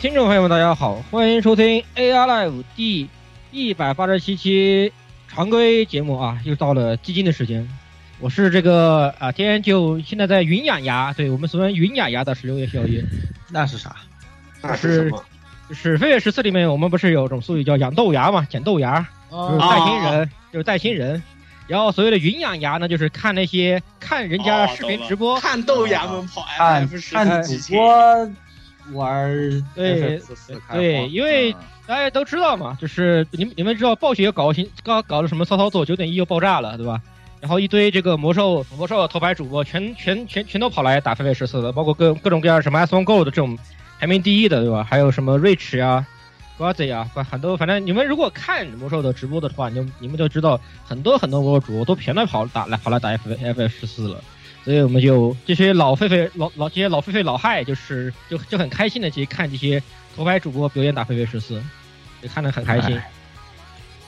听众朋友们，大家好，欢迎收听 AR Live 第一百八十七期常规节目啊，又到了基金的时间。我是这个啊，天天就现在在云养牙，对我们所谓云养牙的十六夜宵夜，那是啥？那是什么？就是《飞跃十四》里面我们不是有种术语叫养豆芽嘛，捡豆芽，就是带新人，就是带新人。然后所谓的云养牙呢，就是看那些看人家视频直播，看豆芽们跑看 F 十看主播玩对对，因为大家都知道嘛，就是你们你们知道暴雪搞新搞搞了什么骚操作，九点一又爆炸了，对吧？然后一堆这个魔兽魔兽头牌主播全全全全都跑来打 F F 十四了，包括各各种各样什么 S One Gold 这种排名第一的，对吧？还有什么 Rich 啊、Guazi 啊，很多反正你们如果看魔兽的直播的话，你就你们就知道很多很多魔兽主播都全都跑打来跑来打 F F 十四了。所以我们就这些老狒狒老老这些老狒狒老害，就是就就很开心的去看这些头牌主播表演打狒狒十四，就看得很开心。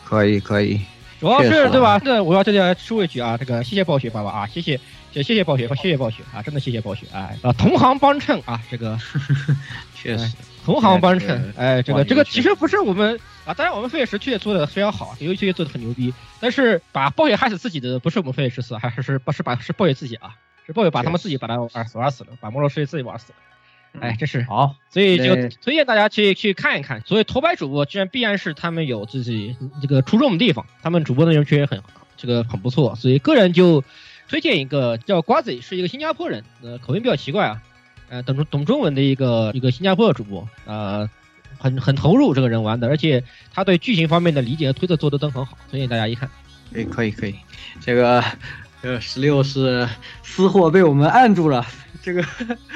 可以可以，主要是对吧？这我要这里要说一句啊，这个谢谢暴雪爸爸啊，谢谢谢谢谢暴雪谢谢暴雪啊，真的谢谢暴雪哎啊，同行帮衬啊，这个。确实同行帮衬哎，这个这个其实不是我们啊，当然我们飞跃十区也做的非常好，游戏也做的很牛逼，但是把暴雪害死自己的不是我们飞跃十四，还是是是把是暴雪自己啊，是暴雪把他们自己把他玩死玩死了，把魔兽世界自己玩死了。哎，这是好，所以就推荐大家去去看一看。所以头牌主播居然必然是他们有自己这个出众的地方，他们主播内容确实很这个很不错，所以个人就推荐一个叫瓜子，是一个新加坡人，呃，口音比较奇怪啊，呃，懂懂中文的一个一个新加坡的主播，呃，很很投入这个人玩的，而且他对剧情方面的理解和推测做的都很好，推荐大家一看。可以可以可以，这个呃十六是私货被我们按住了。这个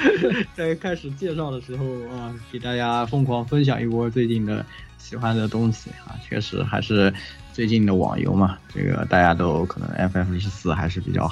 在开始介绍的时候啊，给大家疯狂分享一波最近的喜欢的东西啊，确实还是最近的网游嘛，这个大家都可能 FF 十四还是比较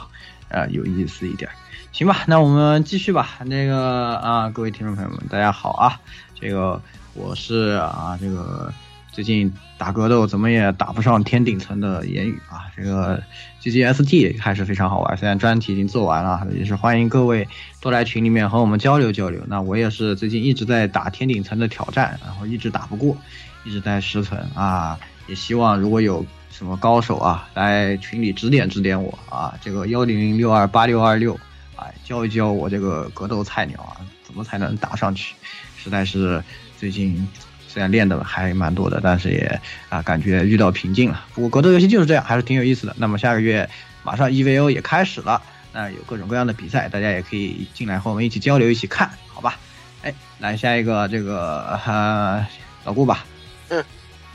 呃有意思一点。行吧，那我们继续吧。那个啊，各位听众朋友们，大家好啊，这个我是啊这个。最近打格斗怎么也打不上天顶层的言语啊！这个 GGST 还是非常好玩，虽然专题已经做完了，也是欢迎各位多来群里面和我们交流交流。那我也是最近一直在打天顶层的挑战，然后一直打不过，一直在十层啊。也希望如果有什么高手啊来群里指点指点我啊，这个幺零零六二八六二六，哎，教一教我这个格斗菜鸟啊，怎么才能打上去？实在是最近。虽然练的还蛮多的，但是也啊感觉遇到瓶颈了。不过格斗游戏就是这样，还是挺有意思的。那么下个月马上 EVO 也开始了，那有各种各样的比赛，大家也可以进来和我们一起交流，一起看，好吧？哎，来下一个这个呃老顾吧。嗯，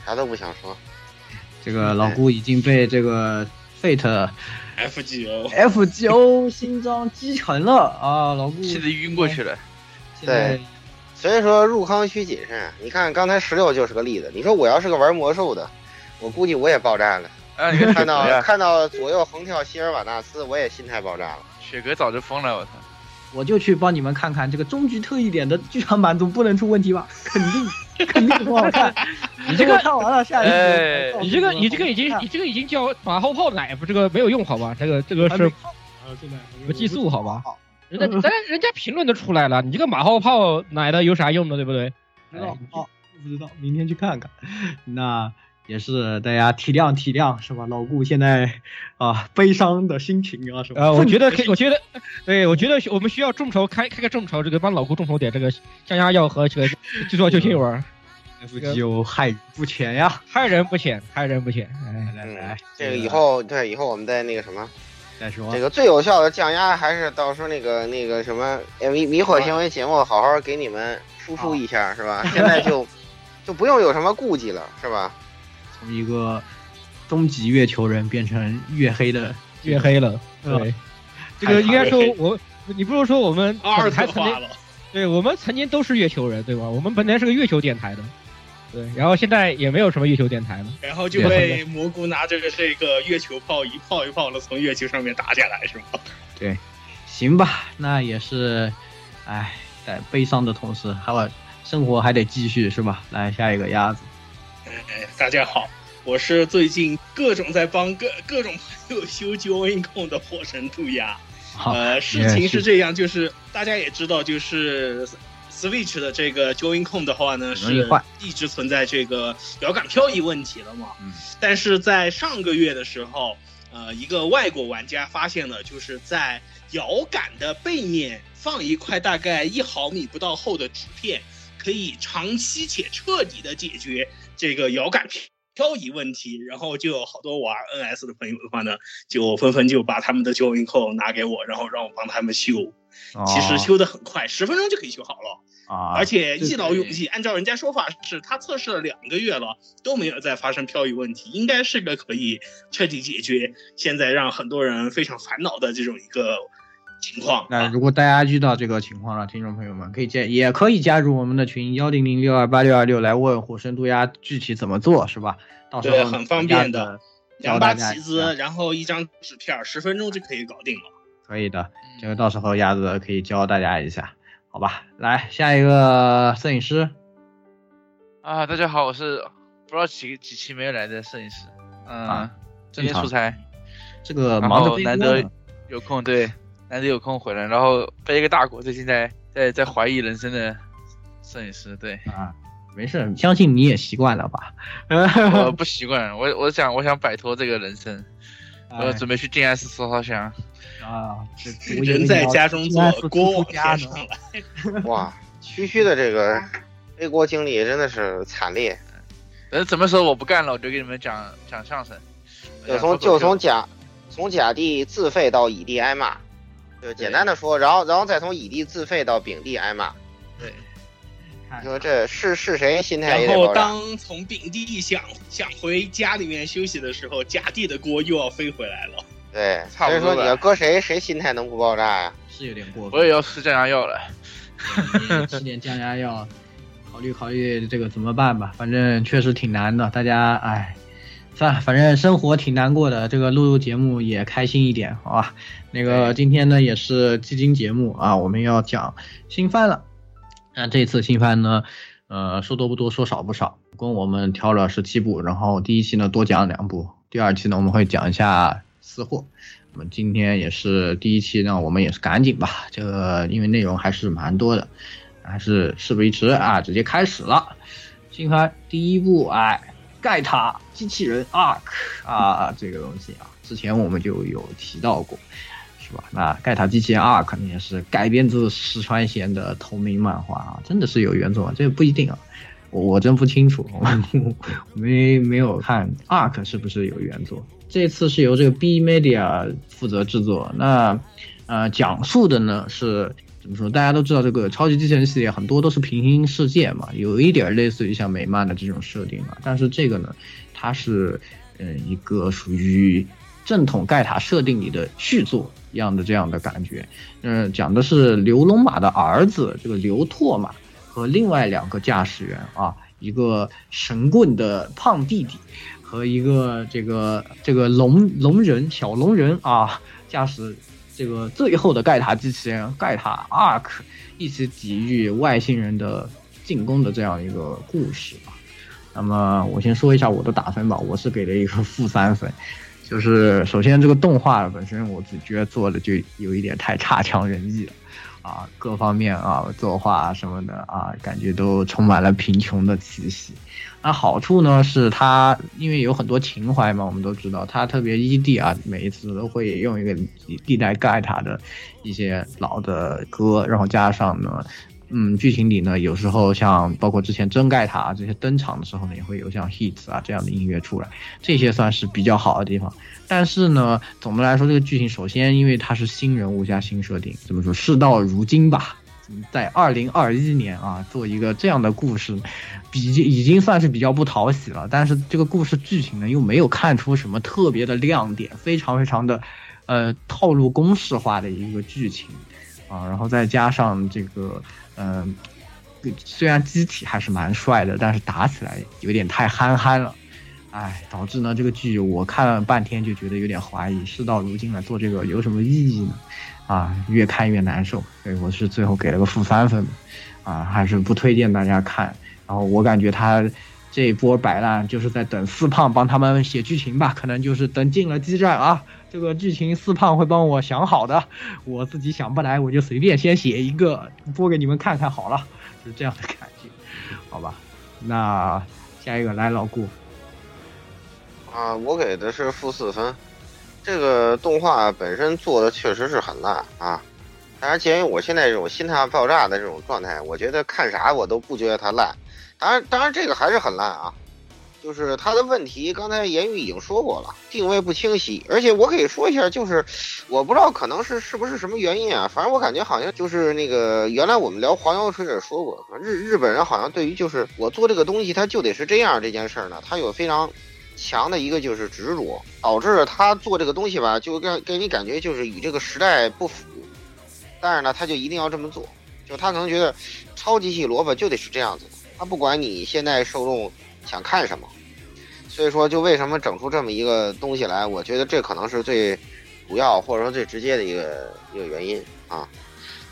啥都不想说。这个老顾已经被这个 Fate FGO FGO 新章击沉了啊！老顾气得晕过去了。现在对所以说入坑需谨慎。你看刚才十六就是个例子。你说我要是个玩魔兽的，我估计我也爆炸了。啊，你看看到看到左右横跳希尔瓦纳斯，我也心态爆炸了。雪哥早就疯了，我操！我就去帮你们看看这个终局特异点的剧场版总不能出问题吧？肯定 肯定不好看。你这个看完了，下一哎你这个你这个已经你这个已经叫马后炮奶，不这个没有用好吧？这个这个是不寄宿好吧？人家 咱人家评论都出来了，你这个马后炮奶的有啥用呢，对不对？不知道，不知道，明天去看看。那。也是大家体谅体谅，是吧？老顾现在啊，悲伤的心情啊，是吧？呃，我觉得 可以，我觉得，对我觉得我们需要众筹开开个众筹，这个帮老顾众筹点这个降压药和这个制作救心丸。有害不浅呀，害人不浅，害人不浅。来来来，这个以后对以后我们再那个什么再说，这个最有效的降压还是到时候那个那个什么迷迷惑行为节目，好好给你们输出一下，是吧？现在就就不用有什么顾忌了，是吧？从一个终极月球人变成月黑的月黑了，对，这个应该说我，你不如说我们二才曾经，对我们曾经都是月球人，对吧？我们本来是个月球电台的，对，然后现在也没有什么月球电台了，然后就被蘑菇拿着这个月球炮一炮一炮的从月球上面打下来，是吗？对，行吧，那也是，哎，在悲伤的同时，还有生活还得继续，是吧？来下一个鸭子。哎，大家好，我是最近各种在帮各各种朋友修 Join 控的火神兔鸭。呃，事情是这样，就是大家也知道，就是 Switch 的这个 Join 控的话呢，是一直存在这个摇杆漂移问题了嘛。嗯。但是在上个月的时候，呃，一个外国玩家发现了，就是在摇杆的背面放一块大概一毫米不到厚的纸片。可以长期且彻底的解决这个遥感漂移问题，然后就有好多玩 NS 的朋友的话呢，就纷纷就把他们的扣拿给我，然后让我帮他们修。其实修的很快，十分钟就可以修好了啊！而且一劳永逸。按照人家说法是，他测试了两个月了，都没有再发生漂移问题，应该是个可以彻底解决现在让很多人非常烦恼的这种一个。情况，那如果大家遇到这个情况了，听众朋友们可以加，也可以加入我们的群幺零零六二八六二六来问火神渡鸦具体怎么做，是吧？到时候很方便的，两把棋子，然后一张纸片，十分钟就可以搞定了。可以的，这个到时候鸭子可以教大家一下，好吧？来下一个摄影师。啊，大家好，我是不知道几几期没有来的摄影师，嗯，今天出差，这个忙着难得有空，对。难得有空回来，然后背一个大锅，最近在在在怀疑人生的摄影师，对啊，没事，相信你也习惯了吧？我 不习惯，我我想我想摆脱这个人生，我准备去静安寺烧烧香啊，人在家中坐，锅往天上来。哇，区区的这个背锅经历真的是惨烈。等什么时候我不干了，我就给你们讲讲相声。就从就从甲从甲地自费到乙地挨骂。就简单的说，然后然后再从乙地自费到丙地挨骂。对，你说这是是谁心态？然后当从丙地想想回家里面休息的时候，甲地的锅又要飞回来了。对，所以说你要搁谁，谁心态能不爆炸呀？是有点过分。我也要吃降压药了。吃点降压药，考虑考虑这个怎么办吧。反正确实挺难的，大家哎。算了，反正生活挺难过的，这个录录节目也开心一点，好吧？那个今天呢也是基金节目啊，我们要讲新番了。那这次新番呢，呃，说多不多，说少不少，共我们挑了十七部，然后第一期呢多讲两部，第二期呢我们会讲一下私货。我们今天也是第一期，呢，我们也是赶紧吧，这个因为内容还是蛮多的，还是事不宜迟啊，直接开始了。新番第一部，哎。盖塔机器人 ARK 啊，这个东西啊，之前我们就有提到过，是吧？那盖塔机器人 ARK 也是改编自石川贤的同名漫画啊，真的是有原作吗？这个不一定啊，我我真不清楚，我没没有看 ARK 是不是有原作。这次是由这个 B Media 负责制作，那呃，讲述的呢是。怎么说？大家都知道这个超级机器人系列很多都是平行世界嘛，有一点类似于像美漫的这种设定嘛。但是这个呢，它是嗯一个属于正统盖塔设定里的续作一样的这样的感觉。嗯，讲的是刘龙马的儿子这个刘拓马和另外两个驾驶员啊，一个神棍的胖弟弟和一个这个这个龙龙人小龙人啊驾驶。这个最后的盖塔机器人盖塔 Ark 一起抵御外星人的进攻的这样一个故事吧。那么我先说一下我的打分吧，我是给了一个负三分。就是首先这个动画本身，我自己觉得做的就有一点太差强人意了，啊，各方面啊，作画什么的啊，感觉都充满了贫穷的气息。那好处呢是它因为有很多情怀嘛，我们都知道它特别依地啊，每一次都会用一个地带盖塔的一些老的歌，然后加上呢。嗯，剧情里呢，有时候像包括之前真盖塔这些登场的时候呢，也会有像 hits 啊这样的音乐出来，这些算是比较好的地方。但是呢，总的来说，这个剧情首先因为它是新人物加新设定，怎么说？事到如今吧，在二零二一年啊，做一个这样的故事，比已经算是比较不讨喜了。但是这个故事剧情呢，又没有看出什么特别的亮点，非常非常的，呃，套路公式化的一个剧情啊，然后再加上这个。嗯，虽然机体还是蛮帅的，但是打起来有点太憨憨了，哎，导致呢这个剧我看了半天就觉得有点怀疑，事到如今来做这个有什么意义呢？啊，越看越难受，所以我是最后给了个负三分，啊，还是不推荐大家看。然后我感觉他这一波摆烂就是在等四胖帮他们写剧情吧，可能就是等进了基站啊。这个剧情四胖会帮我想好的，我自己想不来，我就随便先写一个播给你们看看好了，是这样的感觉，好吧？那下一个来老顾，啊，我给的是负四分，这个动画本身做的确实是很烂啊，当然鉴于我现在这种心态爆炸的这种状态，我觉得看啥我都不觉得它烂，当然，当然这个还是很烂啊。就是它的问题，刚才言语已经说过了，定位不清晰，而且我可以说一下，就是我不知道可能是是不是什么原因啊，反正我感觉好像就是那个原来我们聊黄油水也说过，日日本人好像对于就是我做这个东西他就得是这样这件事儿呢，他有非常强的一个就是执着，导致他做这个东西吧，就给给你感觉就是与这个时代不符，但是呢他就一定要这么做，就他可能觉得超级系萝卜就得是这样子的，他不管你现在受众。想看什么，所以说就为什么整出这么一个东西来？我觉得这可能是最主要或者说最直接的一个一个原因啊。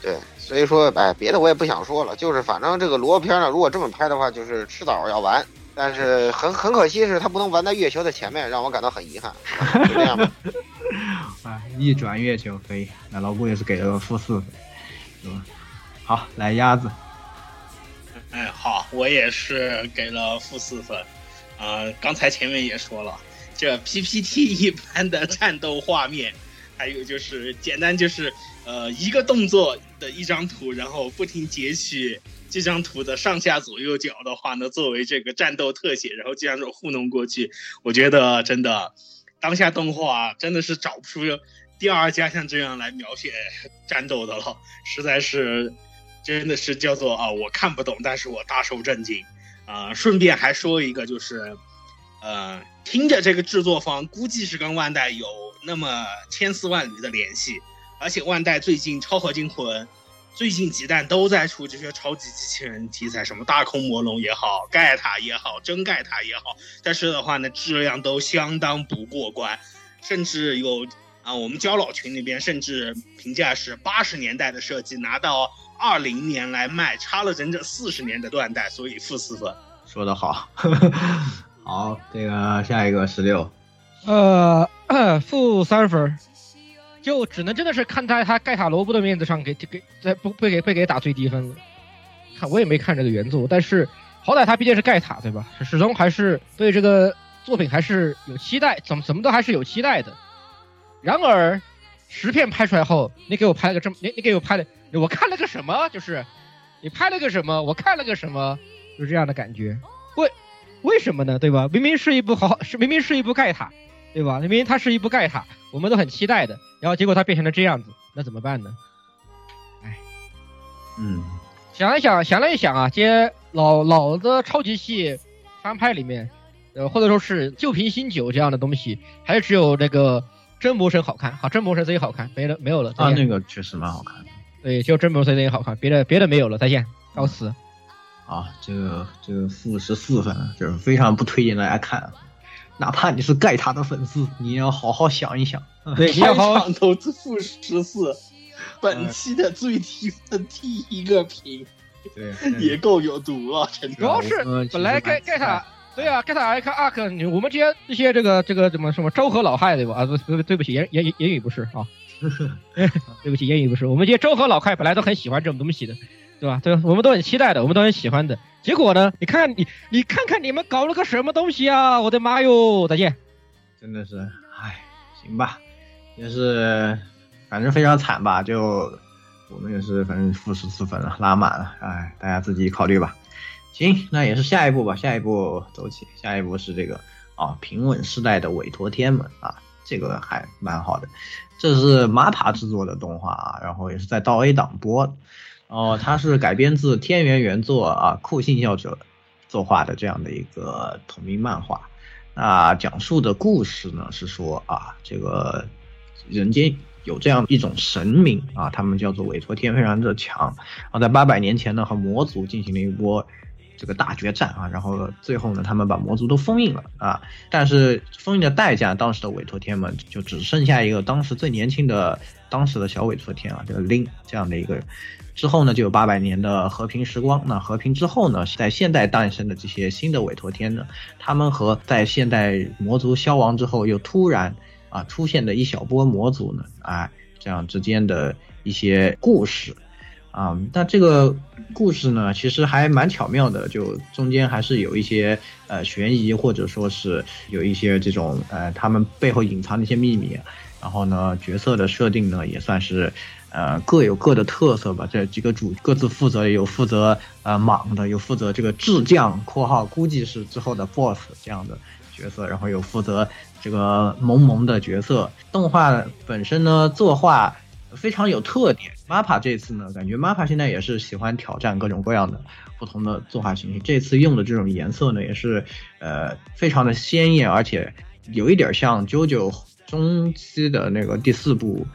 对，所以说哎，别的我也不想说了，就是反正这个萝卜片呢，如果这么拍的话，就是迟早要完。但是很很可惜是他不能玩在月球的前面，让我感到很遗憾。就这样吧。啊，一转月球可以，那老顾也是给了个负四分，是吧？好，来鸭子。哎，好，我也是给了负四分，啊，刚才前面也说了，这 PPT 一般的战斗画面，还有就是简单就是呃一个动作的一张图，然后不停截取这张图的上下左右角的话呢，作为这个战斗特写，然后这样子糊弄过去，我觉得真的当下动画真的是找不出第二家像这样来描写战斗的了，实在是。真的是叫做啊，我看不懂，但是我大受震惊，啊，顺便还说一个，就是，呃，听着这个制作方估计是跟万代有那么千丝万缕的联系，而且万代最近超合金魂，最近几弹都在出这些超级机器人题材，什么大空魔龙也好，盖塔也好，真盖塔也好，但是的话呢，质量都相当不过关，甚至有啊，我们交老群那边甚至评价是八十年代的设计拿到。二零年来卖，差了整整四十年的断代，所以负四分。说得好，好，这个下一个十六，呃，负三分，就只能真的是看在他盖塔罗布的面子上给给在不不给不给打最低分了。看我也没看这个原作，但是好歹他毕竟是盖塔对吧？始终还是对这个作品还是有期待，怎么怎么都还是有期待的。然而十片拍出来后，你给我拍了个这么，你你给我拍的。我看了个什么？就是你拍了个什么？我看了个什么？就是这样的感觉。为为什么呢？对吧？明明是一部好，是明明是一部盖塔，对吧？明明它是一部盖塔，我们都很期待的。然后结果它变成了这样子，那怎么办呢？哎，嗯，想了想，想了一想啊，这老老的超级系翻拍里面，呃，或者说是旧瓶新酒这样的东西，还是只有那个真魔神好看。好，真魔神最好看，没了，没有了。啊，那个确实蛮好看的。对，就真魔神也好看，别的别的没有了，再见，告辞。啊，这个这个负十四分，就是非常不推荐大家看。哪怕你是盖塔的粉丝，你也要好好想一想。对，你要好好投资负十四，本期的最低分第一个评，对，也够有毒了。主要是本来盖盖塔，对啊，盖塔艾克阿克，我们这些这些这个这个怎么什么昭和老害对吧？啊，不对对不起，言言言语不是啊，对不起，言语不是。我们这些昭和老害本来都很喜欢这种东西的，对吧？对，我们都很期待的，我们都很喜欢的。结果呢？你看你，你看看你们搞了个什么东西啊！我的妈哟！再见。真的是，唉，行吧，也是，反正非常惨吧。就我们也是，反正负十四分了，拉满了。唉，大家自己考虑吧。行，那也是下一步吧。下一步走起，下一步是这个啊，平稳世代的委托天门啊，这个还蛮好的。这是 MAPA 制作的动画啊，然后也是在到 A 档播。哦，它是改编自天元原作啊，酷信教者作画的这样的一个同名漫画。那讲述的故事呢是说啊，这个人间有这样一种神明啊，他们叫做委托天，非常的强。然后在八百年前呢，和魔族进行了一波这个大决战啊，然后最后呢，他们把魔族都封印了啊。但是封印的代价，当时的委托天们就只剩下一个当时最年轻的当时的小委托天啊，这个林这样的一个。之后呢，就有八百年的和平时光。那和平之后呢，在现代诞生的这些新的委托天呢，他们和在现代魔族消亡之后又突然啊出现的一小波魔族呢，啊这样之间的一些故事，啊，那这个故事呢，其实还蛮巧妙的，就中间还是有一些呃悬疑，或者说是有一些这种呃他们背后隐藏的一些秘密。然后呢，角色的设定呢，也算是。呃，各有各的特色吧。这几个主各自负责，有负责呃莽的，有负责这个智将（括号估计是之后的 BOSS 这样的角色），然后有负责这个萌萌的角色。动画本身呢，作画非常有特点。MAPPA 这次呢，感觉 MAPPA 现在也是喜欢挑战各种各样的不同的作画形式。这次用的这种颜色呢，也是呃非常的鲜艳，而且有一点像 JoJo 中期的那个第四部。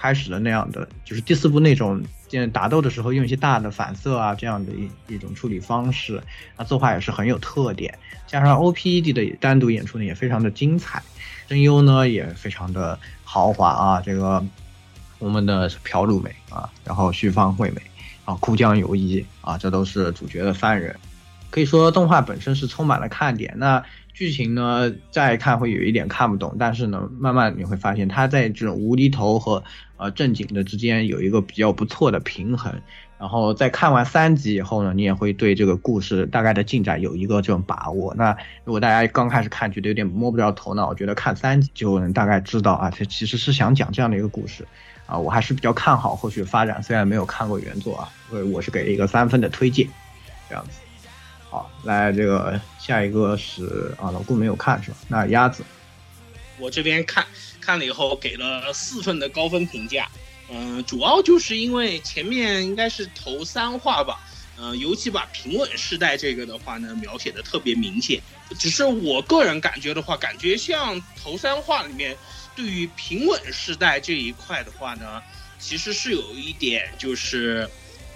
开始的那样的，就是第四部那种见，打斗的时候用一些大的反色啊，这样的一一种处理方式，那作画也是很有特点。加上 OPED 的单独演出呢，也非常的精彩，声优呢也非常的豪华啊。这个我们的朴鲁美啊，然后旭方惠美啊，哭江游一啊，这都是主角的三人。可以说动画本身是充满了看点。那剧情呢，再看会有一点看不懂，但是呢，慢慢你会发现它在这种无厘头和呃正经的之间有一个比较不错的平衡。然后在看完三集以后呢，你也会对这个故事大概的进展有一个这种把握。那如果大家刚开始看觉得有点摸不着头脑，我觉得看三集就能大概知道啊，它其实是想讲这样的一个故事啊。我还是比较看好后续发展，虽然没有看过原作啊，所以我是给一个三分的推荐，这样子。好，来这个下一个是啊，老顾没有看是吧？那鸭子，我这边看看了以后给了四份的高分评价。嗯，主要就是因为前面应该是头三话吧，嗯，尤其把平稳世代这个的话呢描写的特别明显。只是我个人感觉的话，感觉像头三话里面对于平稳世代这一块的话呢，其实是有一点就是。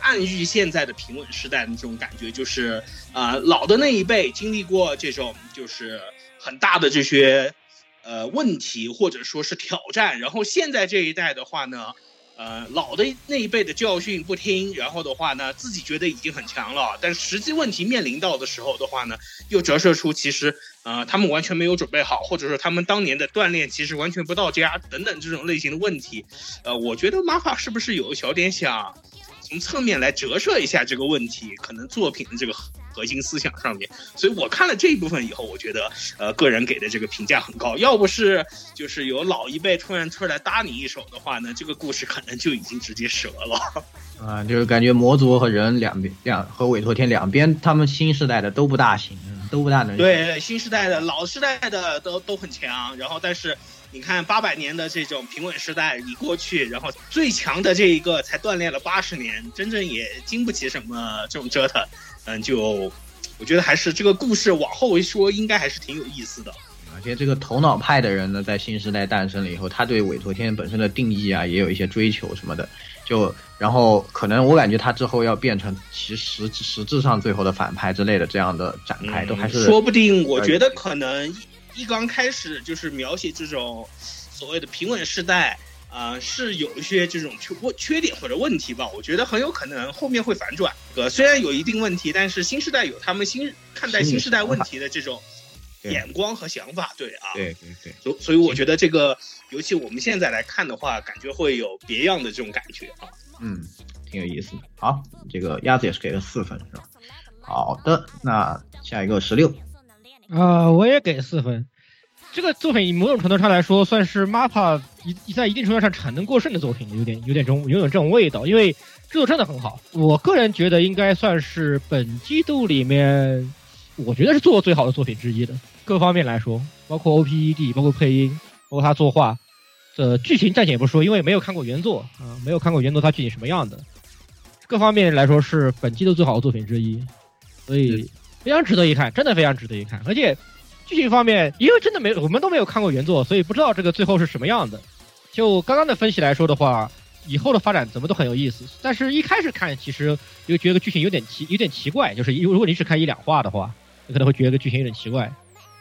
暗喻现在的平稳时代的这种感觉，就是呃老的那一辈经历过这种就是很大的这些呃问题或者说是挑战，然后现在这一代的话呢，呃老的那一辈的教训不听，然后的话呢自己觉得已经很强了，但实际问题面临到的时候的话呢，又折射出其实呃他们完全没有准备好，或者说他们当年的锻炼其实完全不到家等等这种类型的问题，呃我觉得玛法是不是有小点想。从侧面来折射一下这个问题，可能作品的这个核心思想上面，所以我看了这一部分以后，我觉得，呃，个人给的这个评价很高。要不是就是有老一辈突然出来搭你一手的话呢，这个故事可能就已经直接折了。啊，就是感觉魔族和人两边两和委托天两边，他们新时代的都不大行，都不大能。对，新时代的老时代的都都很强，然后但是。你看八百年的这种平稳时代，已过去，然后最强的这一个才锻炼了八十年，真正也经不起什么这种折腾。嗯，就我觉得还是这个故事往后一说，应该还是挺有意思的。而且这个头脑派的人呢，在新时代诞生了以后，他对委托天本身的定义啊，也有一些追求什么的。就然后可能我感觉他之后要变成其实实质上最后的反派之类的这样的展开，都还是说不定。我觉得可能。一刚开始就是描写这种所谓的平稳世代啊，是有一些这种缺缺点或者问题吧。我觉得很有可能后面会反转。呃，虽然有一定问题，但是新时代有他们新看待新时代问题的这种眼光和想法。对啊，对对对。所所以我觉得这个，尤其我们现在来看的话，感觉会有别样的这种感觉啊。嗯，挺有意思的。好，这个鸭子也是给了四分，是吧？好的，那下一个十六。啊，我也给四分。这个作品某种程度上来说，算是 MAPA 一在一定程度上产能过剩的作品，有点有点这种有点这种味道。因为制作真的很好，我个人觉得应该算是本季度里面，我觉得是做最好的作品之一的。各方面来说，包括 OPED，包括配音，包括他作画，呃，剧情暂且不说，因为没有看过原作啊，没有看过原作，它具体什么样的，各方面来说是本季度最好的作品之一，所以非常值得一看，真的非常值得一看，而且。剧情方面，因为真的没我们都没有看过原作，所以不知道这个最后是什么样的。就刚刚的分析来说的话，以后的发展怎么都很有意思。但是一开始看，其实又觉得剧情有点奇，有点奇怪。就是如果你只看一两话的话，你可能会觉得剧情有点奇怪。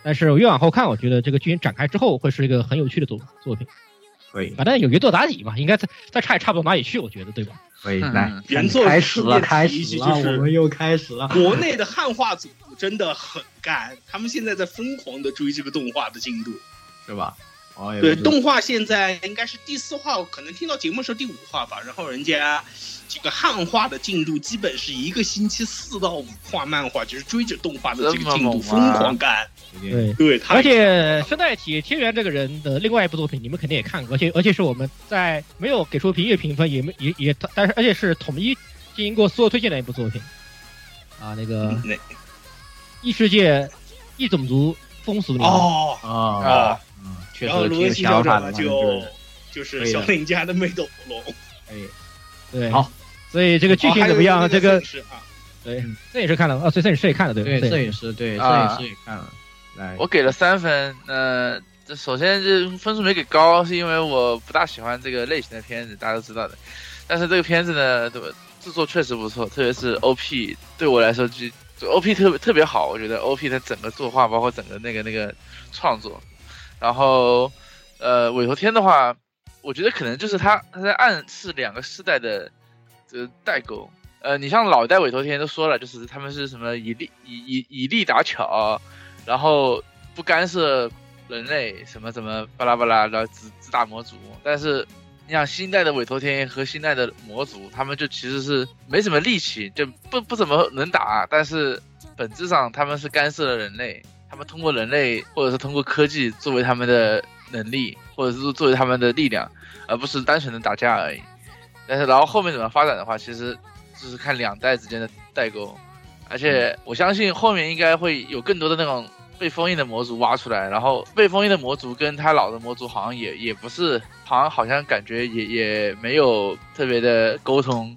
但是越往后看，我觉得这个剧情展开之后，会是一个很有趣的作作品。可以，反正有原作打底嘛，应该再再差也差不到哪里去，我觉得，对吧？可以，来，原作开始了，开始了，我们又开始了。国 内的汉化组真的很干，他们现在在疯狂的追这个动画的进度，是吧？对，动画现在应该是第四话，可能听到节目是第五话吧。然后人家这个汉化的进度基本是一个星期四到五画漫画，就是追着动画的这个进度疯狂干。对对，而且声带体天元这个人的另外一部作品，你们肯定也看过，而且而且是我们在没有给出评阅评分，也没也也，但是而且是统一进行过所有推荐的一部作品啊，那个异世界异种族风俗哦啊。然后罗西小者就就是小林家的魅斗龙，哎，对，好，所以这个剧情怎么样？这个啊，对，摄影师看了啊，所以摄影师也看了，对对？摄影师对，摄影师也看了。来，我给了三分。呃，这首先这分数没给高，是因为我不大喜欢这个类型的片子，大家都知道的。但是这个片子呢，对吧？制作确实不错，特别是 OP，对我来说就就 OP 特别特别好。我觉得 OP 的整个作画，包括整个那个那个创作。然后，呃，委托天的话，我觉得可能就是他他在暗示两个世代的这代沟。呃，你像老一代委托天都说了，就是他们是什么以力以以以力打巧，然后不干涉人类，什么什么巴拉巴拉，的只只打魔族。但是你想新一代的委托天和新一代的魔族，他们就其实是没什么力气，就不不怎么能打，但是本质上他们是干涉了人类。他们通过人类，或者是通过科技作为他们的能力，或者是作为他们的力量，而不是单纯的打架而已。但是，然后后面怎么发展的话，其实就是看两代之间的代沟。而且，我相信后面应该会有更多的那种被封印的魔族挖出来。然后，被封印的魔族跟他老的魔族好像也也不是，好像好像感觉也也没有特别的沟通。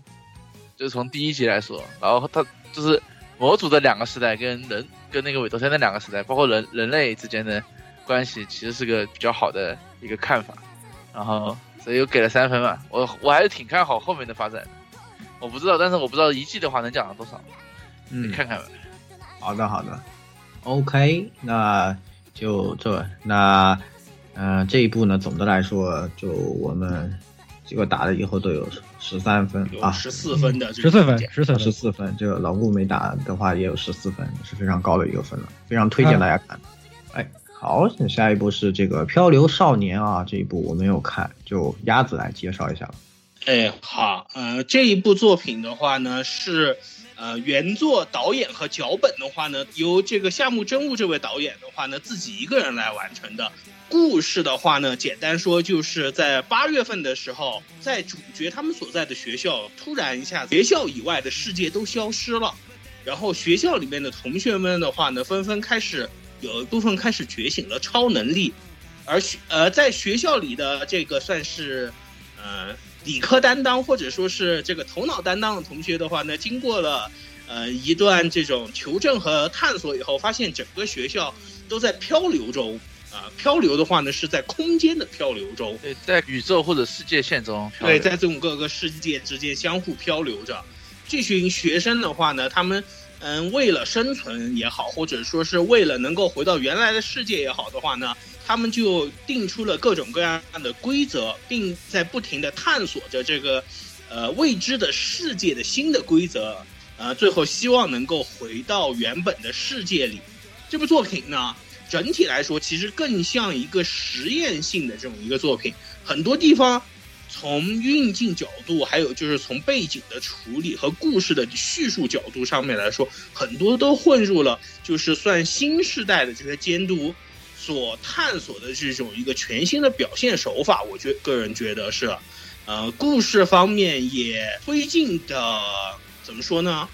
就是从第一集来说，然后他就是魔族的两个时代跟人。跟那个韦德森那两个时代，包括人人类之间的关系，其实是个比较好的一个看法。然后，所以我给了三分嘛。我我还是挺看好后面的发展。我不知道，但是我不知道一季的话能讲到多少。嗯，看看吧。好的，好的。OK，那就这那嗯这一步呢，总的来说，就我们这个打了以后都有。十三分啊，十四分的，十四分，十四十四分。这个老顾没打的话，也有十四分，是非常高的一个分了，非常推荐大家看。哎，好，下一步是这个《漂流少年》啊，这一部我没有看，就鸭子来介绍一下吧。哎，好，呃，这一部作品的话呢，是呃原作导演和脚本的话呢，由这个夏目真悟这位导演的话呢，自己一个人来完成的。故事的话呢，简单说就是在八月份的时候，在主角他们所在的学校，突然一下子学校以外的世界都消失了，然后学校里面的同学们的话呢，纷纷开始有一部分开始觉醒了超能力，而学呃在学校里的这个算是呃理科担当或者说是这个头脑担当的同学的话呢，经过了呃一段这种求证和探索以后，发现整个学校都在漂流中。啊，漂流的话呢，是在空间的漂流中，对，在宇宙或者世界线中，对，在这种各个世界之间相互漂流着。这群学生的话呢，他们嗯，为了生存也好，或者说是为了能够回到原来的世界也好的话呢，他们就定出了各种各样的规则，并在不停的探索着这个，呃，未知的世界的新的规则，呃，最后希望能够回到原本的世界里。这部作品呢，整体来说其实更像一个实验性的这种一个作品，很多地方。从运镜角度，还有就是从背景的处理和故事的叙述角度上面来说，很多都混入了，就是算新时代的这些监督所探索的这种一个全新的表现手法。我觉个人觉得是，呃，故事方面也推进的怎么说呢？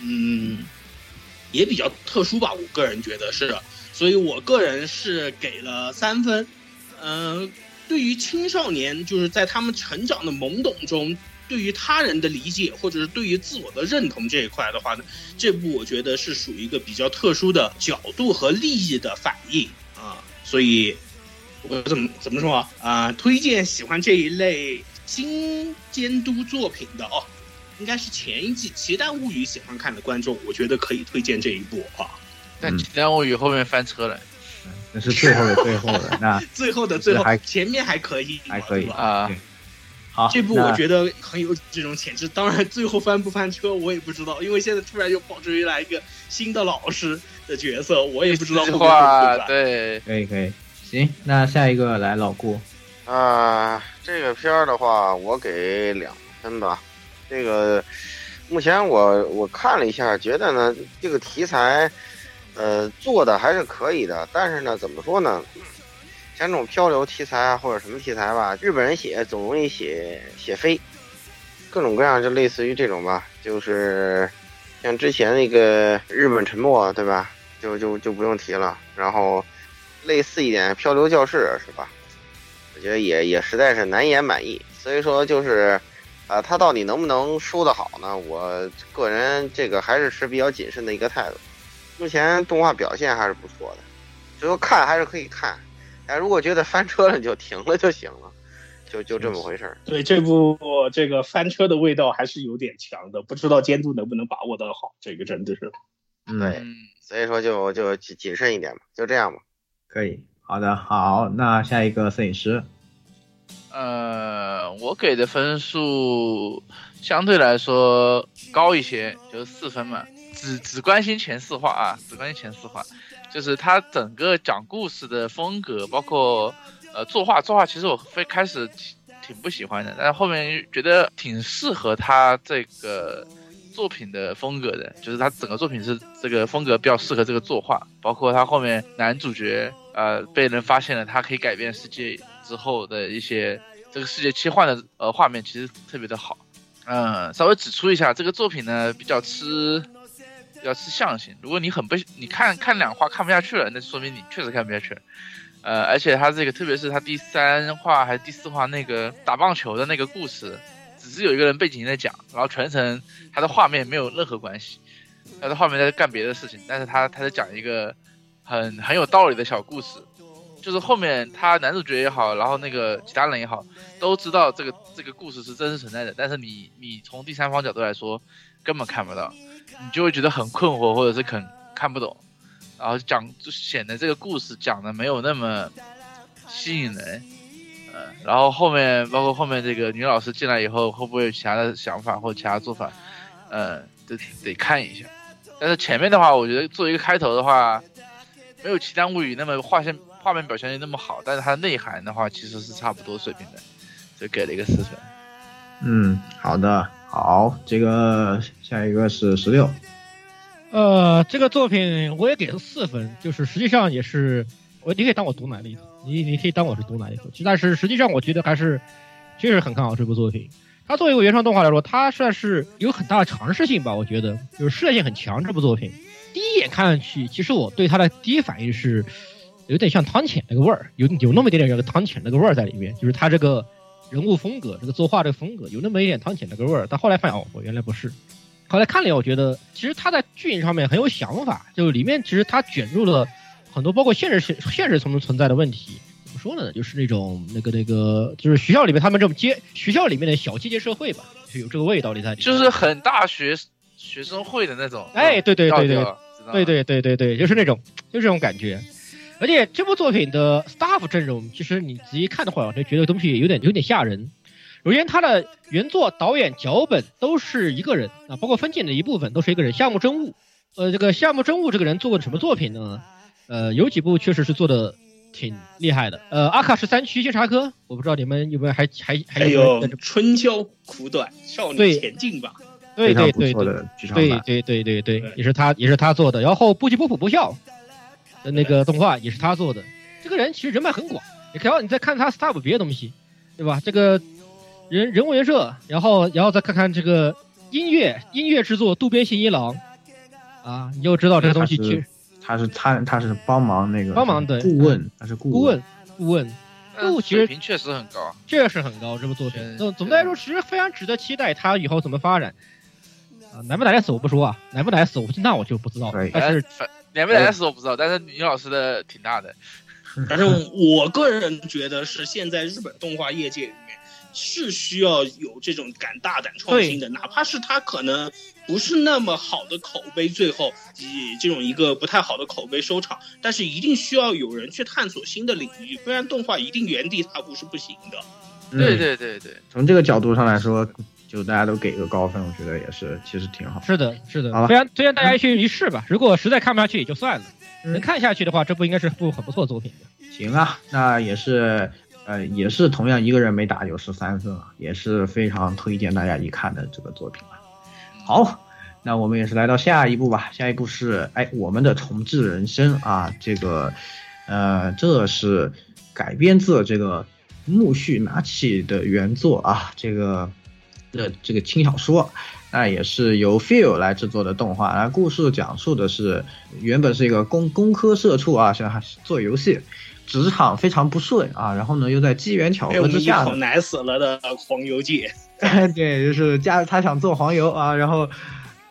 嗯，也比较特殊吧。我个人觉得是，所以我个人是给了三分。嗯。对于青少年，就是在他们成长的懵懂中，对于他人的理解，或者是对于自我的认同这一块的话呢，这部我觉得是属于一个比较特殊的角度和利益的反应。所以，我怎么怎么说啊？推荐喜欢这一类新监督作品的哦，应该是前一季《奇蛋物语》喜欢看的观众，我觉得可以推荐这一部啊。但《奇蛋物语》后面翻车了。那是最后的最后的，那 最后的最后，前面还可以，还可以啊。好，这部我觉得很有这种潜质。当然，最后翻不翻车我也不知道，因为现在突然又跑出来一个新的老师的角色，我也不知道会不会对，可以可以。行，那下一个来老顾啊，这个片儿的话，我给两分吧。这个目前我我看了一下，觉得呢，这个题材。呃，做的还是可以的，但是呢，怎么说呢？像这种漂流题材啊，或者什么题材吧，日本人写总容易写写飞，各种各样，就类似于这种吧，就是像之前那个日本沉没，对吧？就就就不用提了。然后类似一点漂流教室，是吧？我觉得也也实在是难言满意。所以说，就是啊，他到底能不能收得好呢？我个人这个还是持比较谨慎的一个态度。目前动画表现还是不错的，就说看还是可以看，但如果觉得翻车了你就停了就行了，就就这么回事儿。对这部这个翻车的味道还是有点强的，不知道监督能不能把握得好，这个真的是。对，所以说就就谨慎一点吧，就这样吧。可以，好的，好，那下一个摄影师。呃，我给的分数相对来说高一些，就是四分嘛。只只关心前四话啊，只关心前四话，就是他整个讲故事的风格，包括呃作画，作画其实我非开始挺挺不喜欢的，但是后面觉得挺适合他这个作品的风格的，就是他整个作品是这个风格比较适合这个作画，包括他后面男主角呃被人发现了他可以改变世界之后的一些这个世界切换的呃画面，其实特别的好。嗯，稍微指出一下，这个作品呢比较吃。要吃象性，如果你很不，你看看两话看不下去了，那说明你确实看不下去了。呃，而且他这个，特别是他第三话还是第四话那个打棒球的那个故事，只是有一个人背景在讲，然后全程他的画面没有任何关系，他的画面在干别的事情，但是他他在讲一个很很有道理的小故事，就是后面他男主角也好，然后那个其他人也好，都知道这个这个故事是真实存在的，但是你你从第三方角度来说，根本看不到。你就会觉得很困惑，或者是很看不懂，然后讲就显得这个故事讲的没有那么吸引人，嗯，然后后面包括后面这个女老师进来以后，会不会有其他的想法或其他做法，嗯，得得看一下。但是前面的话，我觉得作为一个开头的话，没有《奇丹物语》那么画线画面表现力那么好，但是它的内涵的话，其实是差不多水平的，就给了一个四分。嗯，好的。好，这个下一个是十六，呃，这个作品我也给了四分，就是实际上也是我，你可以当我毒奶了一口，你你可以当我是毒奶一口，但是实际上我觉得还是确实很看好这部作品。它作为一个原创动画来说，它算是有很大的尝试性吧，我觉得就是试验性很强。这部作品第一眼看上去，其实我对它的第一反应是有点像汤浅那个味儿，有有那么一点点那个汤浅那个味儿在里面，就是它这个。人物风格，这个作画这个风格有那么一点汤浅那个味儿，但后来发现哦，我原来不是。后来看了，我觉得其实他在剧情上面很有想法，就里面其实他卷入了很多包括现实现现实中存在的问题。怎么说呢？就是那种那个那个，就是学校里面他们这种阶学校里面的小阶级社会吧，就有这个味道里在。就是很大学学生会的那种。哎，对对对对，对对对对对，就是那种，就这种感觉。而且这部作品的 staff 阵容，其实你仔细看的话，就觉得东西有点有点吓人。首先，他的原作、导演、脚本都是一个人啊，包括分镜的一部分都是一个人。夏目真悟，呃，这个夏目真悟这个人做过什么作品呢？呃，有几部确实是做的挺厉害的。呃，阿卡十三区先查科，我不知道你们有没有还还还有春宵苦短，少女前进吧。对对对对，对对对对对，也是他也是他做的。然后不吉波普不笑的那个动画也是他做的。这个人其实人脉很广，你看你再看他 staff 别的东西，对吧？这个人人物原设，然后然后再看看这个音乐音乐制作渡边信一郎，啊，你就知道这个东西其实。他是他他是帮忙那个帮忙的顾问，他是顾问顾问，顾其实确实很高，确实很高。这部作品总总的来说，其实非常值得期待，他以后怎么发展啊？难不难死我不说啊，难不难死我那我就不知道。但是难不难死我不知道，但是女老师的挺大的。反正我个人觉得是现在日本动画业界里面是需要有这种敢大胆创新的，哪怕是他可能。不是那么好的口碑，最后以这种一个不太好的口碑收场。但是一定需要有人去探索新的领域，不然动画一定原地踏步是不行的。对对对对，从这个角度上来说，就大家都给个高分，我觉得也是其实挺好。是的，是的，非常推荐大家去一试吧。如果实在看不下去也就算了，能看下去的话，这部应该是部很不错的作品。行啊，那也是，呃，也是同样一个人没打有十三分啊，也是非常推荐大家一看的这个作品了。好，那我们也是来到下一步吧。下一步是哎，我们的重置人生啊，这个，呃，这是改编自这个木须拿起的原作啊，这个的这个轻小说，那也是由 Feel 来制作的动画。那故事讲述的是，原本是一个工工科社畜啊，现在做游戏，职场非常不顺啊，然后呢又在机缘巧合之下，口奶死了的黄油界。对，就是加他想做黄油啊，然后，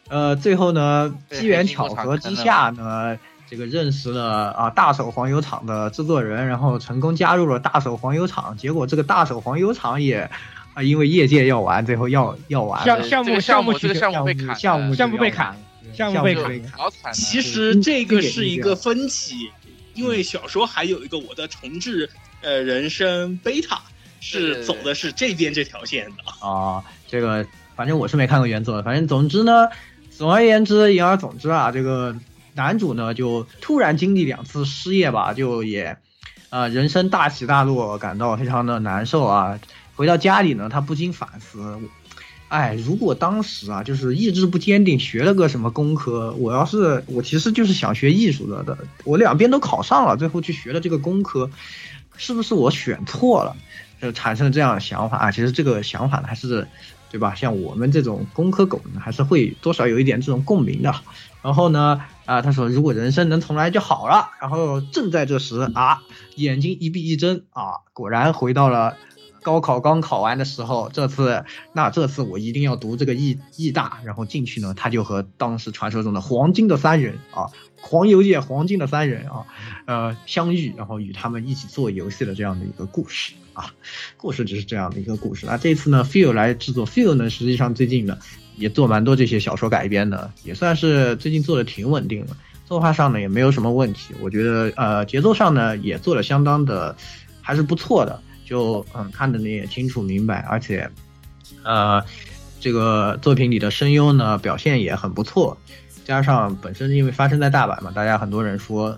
呃，最后呢，机缘巧合之下呢，这个认识了啊大手黄油厂的制作人，然后成功加入了大手黄油厂。结果这个大手黄油厂也啊，因为业界要完，最后要要完，项项目项目这个项目被砍，项目项目被砍，项目被砍。其实这个是一个分歧，因为小说还有一个我的重置呃人生贝塔。是走的是这边这条线的啊，这个反正我是没看过原作，反正总之呢，总而言之言而总之啊，这个男主呢就突然经历两次失业吧，就也，啊人生大起大落，感到非常的难受啊。回到家里呢，他不禁反思，哎，如果当时啊就是意志不坚定，学了个什么工科，我要是我其实就是想学艺术的的，我两边都考上了，最后去学了这个工科，是不是我选错了？就产生了这样的想法啊，其实这个想法呢，还是，对吧？像我们这种工科狗呢，还是会多少有一点这种共鸣的。然后呢，啊，他说如果人生能重来就好了。然后正在这时啊，眼睛一闭一睁啊，果然回到了高考刚考完的时候。这次，那这次我一定要读这个艺艺大。然后进去呢，他就和当时传说中的黄金的三人啊。黄油界黄金的三人啊，呃，相遇，然后与他们一起做游戏的这样的一个故事啊，故事就是这样的一个故事。那这次呢，Feel 来制作，Feel 呢，实际上最近呢也做蛮多这些小说改编的，也算是最近做的挺稳定的。作画上呢也没有什么问题，我觉得呃节奏上呢也做的相当的还是不错的，就嗯看的你也清楚明白，而且呃这个作品里的声优呢表现也很不错。加上本身因为发生在大阪嘛，大家很多人说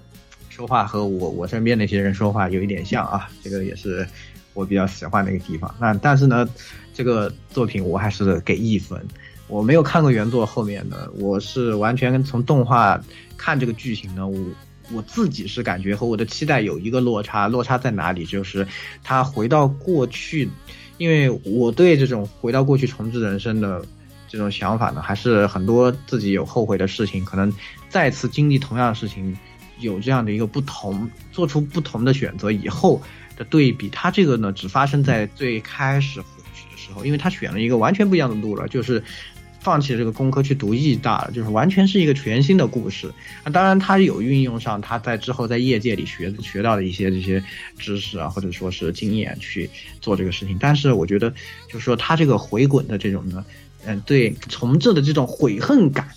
说话和我我身边那些人说话有一点像啊，这个也是我比较喜欢的一个地方。那但是呢，这个作品我还是给一分。我没有看过原作后面的，我是完全从动画看这个剧情呢，我我自己是感觉和我的期待有一个落差。落差在哪里？就是他回到过去，因为我对这种回到过去重置人生的。这种想法呢，还是很多自己有后悔的事情，可能再次经历同样的事情，有这样的一个不同，做出不同的选择以后的对比。他这个呢，只发生在最开始回去的时候，因为他选了一个完全不一样的路了，就是放弃这个工科去读艺大了，就是完全是一个全新的故事。那当然，他有运用上他在之后在业界里学学到的一些这些知识啊，或者说是经验去做这个事情。但是我觉得，就是说他这个回滚的这种呢。嗯，对重置的这种悔恨感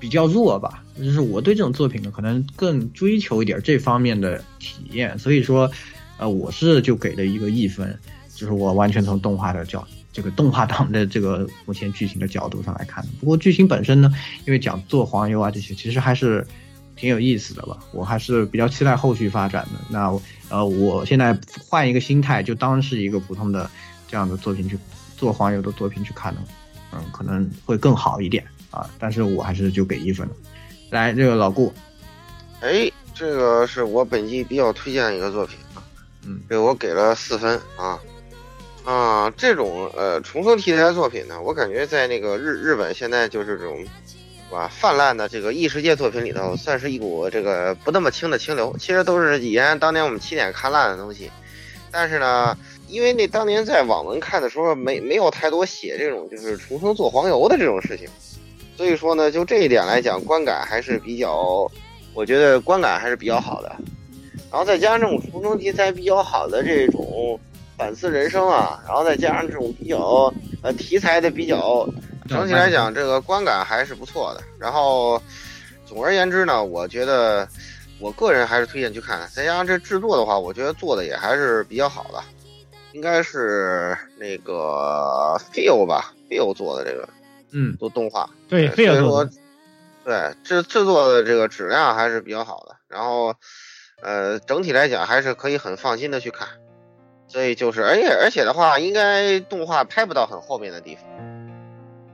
比较弱吧。就是我对这种作品呢，可能更追求一点这方面的体验，所以说，呃，我是就给了一个一分，就是我完全从动画的角度，这个动画党的这个目前剧情的角度上来看。不过剧情本身呢，因为讲做黄油啊这些，其实还是挺有意思的吧。我还是比较期待后续发展的。那呃，我现在换一个心态，就当是一个普通的这样的作品去做黄油的作品去看呢，嗯，可能会更好一点啊。但是我还是就给一分了。来，这个老顾，哎，这个是我本季比较推荐的一个作品啊，嗯，对我给了四分啊啊，这种呃重生题材作品呢，我感觉在那个日日本现在就是这种，是吧？泛滥的这个异世界作品里头，算是一股这个不那么清的清流。其实都是以前当年我们起点看烂的东西，但是呢，因为那当年在网文看的时候，没没有太多写这种就是重生做黄油的这种事情。所以说呢，就这一点来讲，观感还是比较，我觉得观感还是比较好的。然后再加上这种重生题材比较好的这种反思人生啊，然后再加上这种比较呃题材的比较，整体来讲这个观感还是不错的。然后总而言之呢，我觉得我个人还是推荐去看。再加上这制作的话，我觉得做的也还是比较好的，应该是那个 Feel 吧，Feel 做的这个。嗯，做动画，对，所以说，对制制作的这个质量还是比较好的，然后，呃，整体来讲还是可以很放心的去看，所以就是，而且而且的话，应该动画拍不到很后面的地方，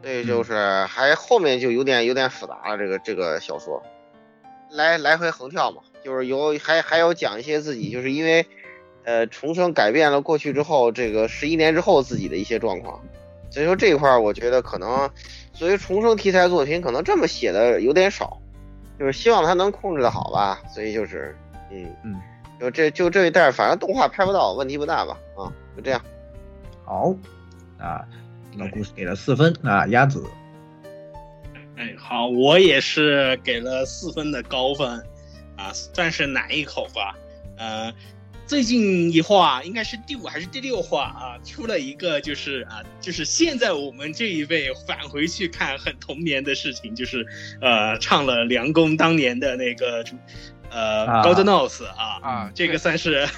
所以就是还后面就有点有点复杂了，这个这个小说，来来回横跳嘛，就是有还还有讲一些自己就是因为，呃，重生改变了过去之后，这个十一年之后自己的一些状况。所以说这一块我觉得可能作为重生题材作品，可能这么写的有点少，就是希望他能控制的好吧。所以就是，嗯嗯，就这就这一代，反正动画拍不到，问题不大吧？啊，就这样。好，啊，老故事给了四分啊，鸭子。哎，好，我也是给了四分的高分，啊，算是奶一口吧，呃。最近一话应该是第五还是第六话啊？出了一个就是啊，就是现在我们这一辈返回去看很童年的事情，就是呃，唱了梁公当年的那个呃《Golden Nose》啊啊，这个算是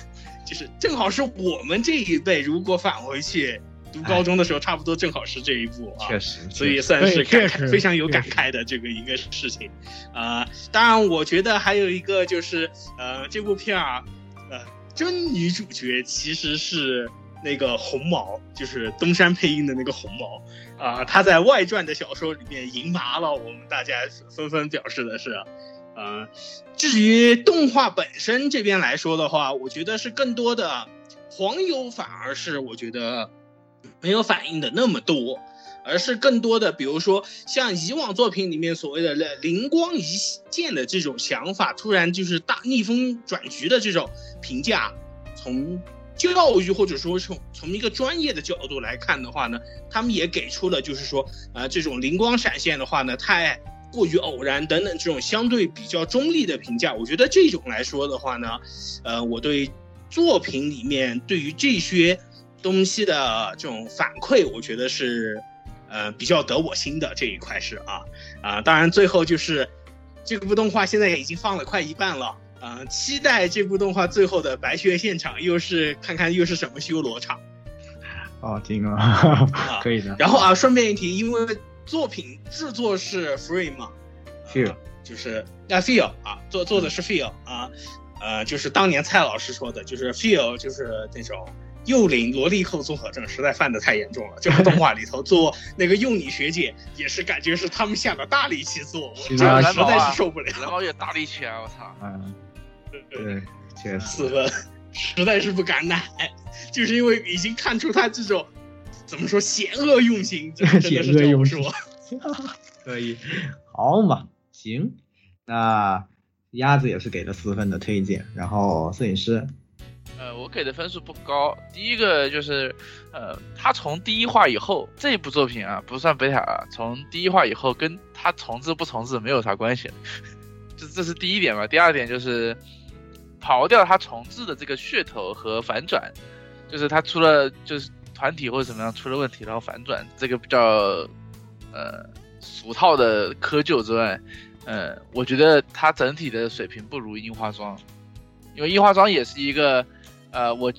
就是正好是我们这一辈如果返回去读高中的时候，差不多正好是这一部啊，确实，所以算是感慨非常有感慨的这个一个事情啊。当然，我觉得还有一个就是呃，这部片啊呃。真女主角其实是那个红毛，就是东山配音的那个红毛啊。他在外传的小说里面赢麻了，我们大家纷纷表示的是，呃，至于动画本身这边来说的话，我觉得是更多的黄油反而是我觉得没有反应的那么多。而是更多的，比如说像以往作品里面所谓的灵光一现的这种想法，突然就是大逆风转局的这种评价，从教育或者说从从一个专业的角度来看的话呢，他们也给出了就是说，呃，这种灵光闪现的话呢，太过于偶然等等这种相对比较中立的评价。我觉得这种来说的话呢，呃，我对作品里面对于这些东西的这种反馈，我觉得是。呃，比较得我心的这一块是啊啊，当然最后就是这部动画现在已经放了快一半了啊，期待这部动画最后的白雪现场又是看看又是什么修罗场。哦，听啊，可以的。然后啊，顺便一提，因为作品制作是 Free 嘛，Feel 就是啊 Feel 啊，做做的是 Feel 啊，呃，就是当年蔡老师说的，就是 Feel 就是那种。幼龄萝莉控综合症实在犯的太严重了。这部动画里头做 那个幼女学姐，也是感觉是他们下了大力气做，我实在是受不了。然后也大力气啊！我操！嗯，对，确实四分，实在是不敢奶，就是因为已经看出他这种怎么说险恶用心，真的是这么说。可以，好嘛，行，那鸭子也是给了四分的推荐，然后摄影师。呃，我给的分数不高。第一个就是，呃，他从第一话以后，这部作品啊，不算贝塔啊，从第一话以后，跟他重置不重置没有啥关系，这这是第一点吧。第二点就是，刨掉他重置的这个噱头和反转，就是他出了就是团体或者怎么样出了问题，然后反转，这个比较呃俗套的窠臼之外，呃，我觉得它整体的水平不如樱花庄，因为樱花庄也是一个，呃，我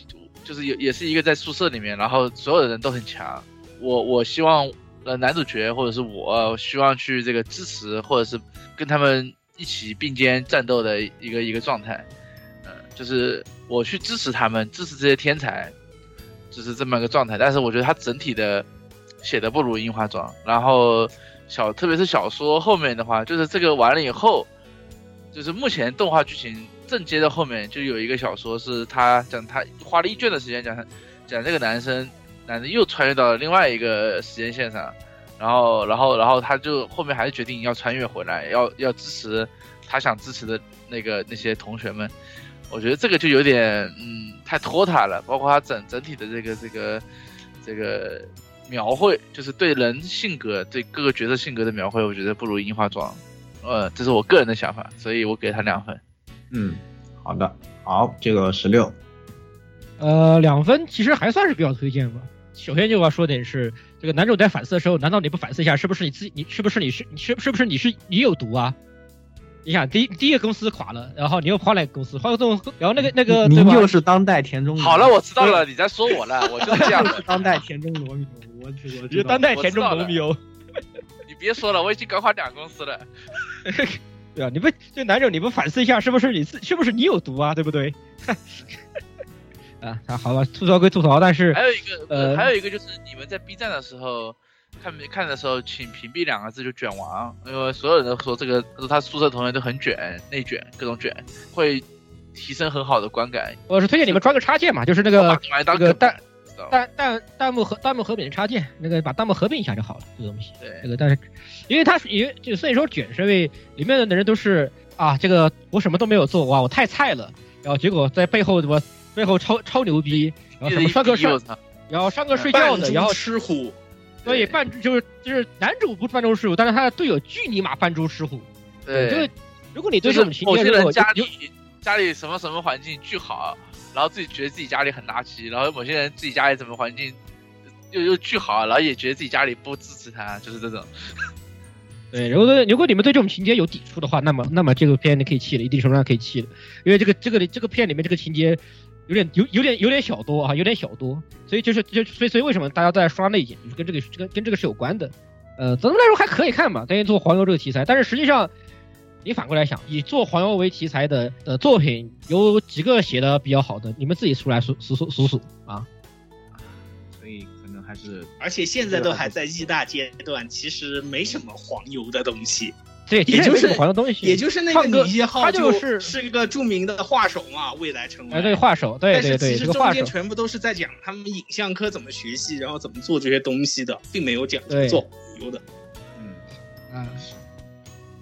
就是也也是一个在宿舍里面，然后所有的人都很强，我我希望呃男主角或者是我希望去这个支持或者是跟他们一起并肩战斗的一个一个状态，呃，就是我去支持他们，支持这些天才。就是这么个状态，但是我觉得它整体的写的不如樱花庄。然后小，特别是小说后面的话，就是这个完了以后，就是目前动画剧情正接的后面就有一个小说，是他讲他花了一卷的时间讲讲这个男生，男的又穿越到了另外一个时间线上，然后然后然后他就后面还是决定要穿越回来，要要支持他想支持的那个那些同学们。我觉得这个就有点，嗯，太拖沓了。包括他整整体的这个这个这个描绘，就是对人性格、对各个角色性格的描绘，我觉得不如樱花妆。呃，这是我个人的想法，所以我给他两分。嗯，好的，好，这个十六。呃，两分其实还算是比较推荐吧。首先就要说点是，这个男主在反思的时候，难道你不反思一下，是不是你自己？你是不是你是你是是不是你是你有毒啊？你想，第第一个公司垮了，然后你又换了一个公司，换个这种，然后那个那个，您就是当代田中。好了，我知道了，你在说我了，我就是这样。当代田中罗密欧，我我你是当代田中罗密欧。你别说了，我已经搞垮两公司了。对啊，你不就男主，你不反思一下，是不是你自是不是你有毒啊？对不对？啊，好吧，吐槽归吐槽，但是还有一个呃，还有一个就是你们在 B 站的时候。看没看的时候，请屏蔽两个字就卷王，因为所有人都说这个，说他宿舍同学都很卷，内卷，各种卷，会提升很好的观感。我是推荐你们装个插件嘛，就是那个那个弹弹弹弹幕和弹幕合并的插件，那个把弹幕合并一下就好了，这个东西。对，这个但是，因为他是因为就所以说卷是因为里面的人都是啊，这个我什么都没有做，哇，我太菜了，然后结果在背后我背后超超牛逼，然后什么上课睡，然后上课睡觉的，然后吃虎。所以扮就是就是男主不是扮猪吃虎，但是他的队友巨尼玛扮猪吃虎。对，就是如果你对这种情节，人家里家里什么什么环境巨好，然后自己觉得自己家里很垃圾，然后某些人自己家里什么环境又又巨好，然后也觉得自己家里不支持他，就是这种。对，如果如果你们对这种情节有抵触的话，那么那么这个片你可以弃了，一定程度上可以弃了，因为这个这个这个片里面这个情节。有点有有点有点小多啊，有点小多，所以就是就所以所以为什么大家都在刷内景，就是跟这个跟跟这个是有关的。呃，总的来说还可以看嘛，关于做黄油这个题材。但是实际上，你反过来想，以做黄油为题材的的作品有几个写的比较好的？你们自己出来数数数数数啊。所以可能还是，而且现在都还在艺大阶段，其实没什么黄油的东西。对，也就是东西，也就是那个女一号，他就是是一个著名的画手嘛，未来成为。哎，对，画手，对对对，其实中间全部都是在讲他们影像科怎么学习，然后怎么做这些东西的，并没有讲做有的。嗯，啊，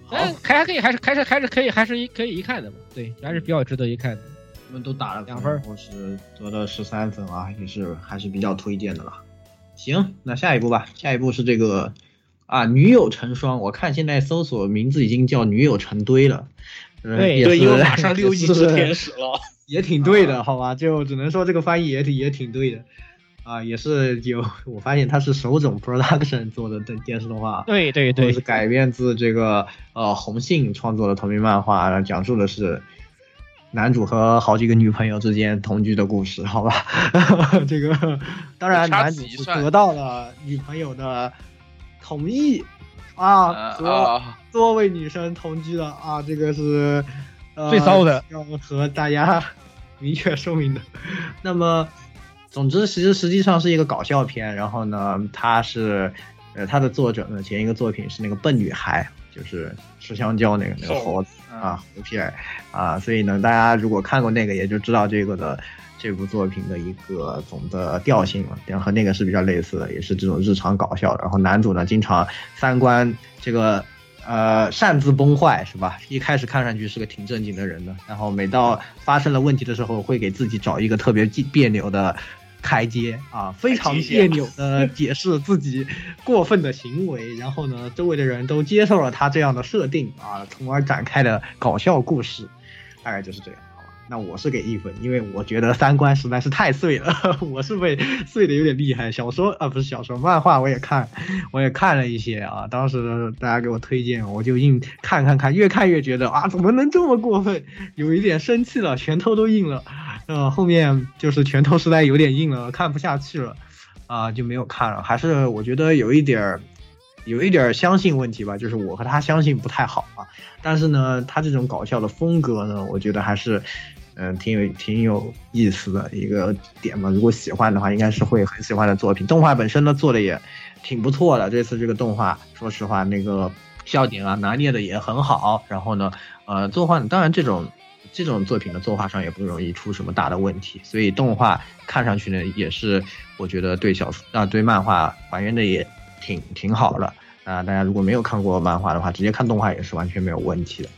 好，还可以，还是还是还是可以，还是一可以一看的嘛。对，还是比较值得一看的。我们都打了两分，我是得了十三分啊，也是还是比较推荐的了。行，那下一步吧，下一步是这个。啊，女友成双，我看现在搜索名字已经叫女友成堆了，对，对，因为马上 六亿只天使了，也挺对的，好吧，就只能说这个翻译也挺也挺对的，啊，也是有，我发现它是手冢 Production 做的电电视动画，对对对，是改编自这个呃红杏创作的同名漫画，讲述的是男主和好几个女朋友之间同居的故事，好吧，这个当然男主是得到了女朋友的。同意啊，和多位女生同居的啊，这个是最骚的，要和大家明确说明的。那么，总之，其实实际上是一个搞笑片。然后呢，它是呃，它的作者呢，前一个作品是那个笨女孩，就是吃香蕉那个那个猴子啊，猴皮儿啊。所以呢，大家如果看过那个，也就知道这个的。这部作品的一个总的调性嘛，然后和那个是比较类似的，也是这种日常搞笑的。然后男主呢，经常三观这个呃擅自崩坏，是吧？一开始看上去是个挺正经的人的，然后每到发生了问题的时候，会给自己找一个特别别扭的台阶啊，非常别扭的 解释自己过分的行为。然后呢，周围的人都接受了他这样的设定啊，从而展开的搞笑故事，大概就是这样。那我是给一分，因为我觉得三观实在是太碎了，我是被碎的有点厉害。小说啊，不是小说，漫画我也看，我也看了一些啊。当时大家给我推荐，我就硬看看看，越看越觉得啊，怎么能这么过分？有一点生气了，拳头都硬了。呃，后面就是拳头实在有点硬了，看不下去了，啊，就没有看了。还是我觉得有一点儿。有一点相信问题吧，就是我和他相信不太好啊。但是呢，他这种搞笑的风格呢，我觉得还是，嗯，挺有挺有意思的一个点嘛。如果喜欢的话，应该是会很喜欢的作品。动画本身呢做的也挺不错的，这次这个动画，说实话，那个笑点啊拿捏的也很好。然后呢，呃，作画当然这种这种作品的作画上也不容易出什么大的问题，所以动画看上去呢也是我觉得对小说啊对漫画还原的也。挺挺好的啊！大家如果没有看过漫画的话，直接看动画也是完全没有问题的。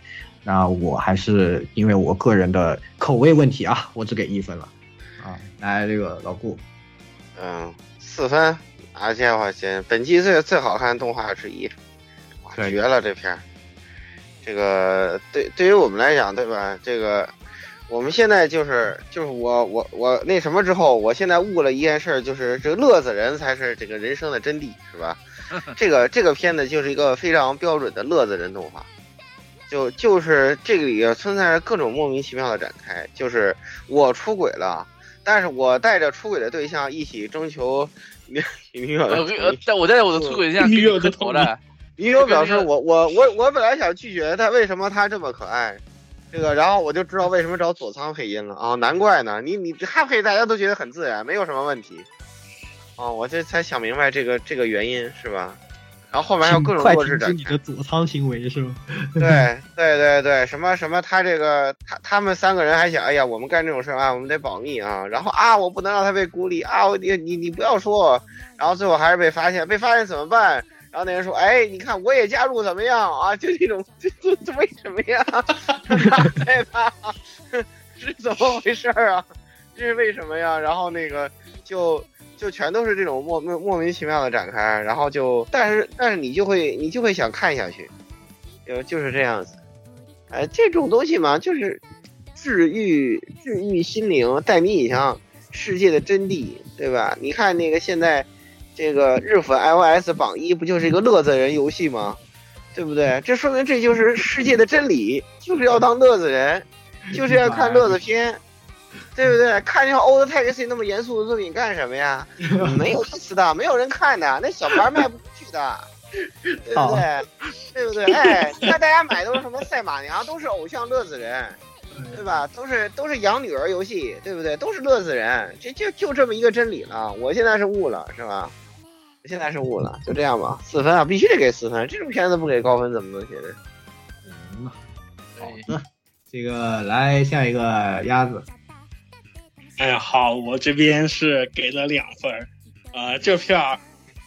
那我还是因为我个人的口味问题啊，我只给一分了啊。来，这个老顾，嗯，四分。而且我先，本季最最好看动画之一，哇绝了这片儿。这个对对于我们来讲，对吧？这个我们现在就是就是我我我那什么之后，我现在悟了一件事，就是这个乐子人才是这个人生的真谛，是吧？这个这个片子就是一个非常标准的乐子人动画，就就是这个里边存在着各种莫名其妙的展开，就是我出轨了，但是我带着出轨的对象一起征求女 女友的，但我带着我的出轨对象女友的同意，女友表示我我我我本来想拒绝他，为什么他这么可爱？这个，然后我就知道为什么找佐仓配音了啊，难怪呢，你你他配大家都觉得很自然，没有什么问题。哦，我这才想明白这个这个原因是吧？然后后面还有各种弱智的。你的佐仓行为是吗？对对对对，什么什么，他这个他他们三个人还想，哎呀，我们干这种事啊，我们得保密啊。然后啊，我不能让他被孤立啊，你你你不要说。然后最后还是被发现，被发现怎么办？然后那人说：“哎，你看我也加入怎么样啊？就这种，这这这为什么呀？害怕 是怎么回事啊？这是为什么呀？然后那个就就全都是这种莫莫莫名其妙的展开，然后就但是但是你就会你就会想看下去，就就是这样子。哎，这种东西嘛，就是治愈治愈心灵，带你引向世界的真谛，对吧？你看那个现在。”这个日服 iOS 榜一不就是一个乐子人游戏吗？对不对？这说明这就是世界的真理，就是要当乐子人，就是要看乐子片，对不对？看像《Old Taxi》那么严肃的作品干什么呀？没有意思的，没有人看的，那小牌卖不出去的，对不对？对不对？哎，你看大家买都是什么赛马娘，都是偶像乐子人，对吧？都是都是养女儿游戏，对不对？都是乐子人，这就就这么一个真理了。我现在是悟了，是吧？现在是悟了，就这样吧，四分啊，必须得给四分。这种片子不给高分怎么能行呢？嗯，好的，这个来下一个鸭子。哎呀，好，我这边是给了两分呃，这片儿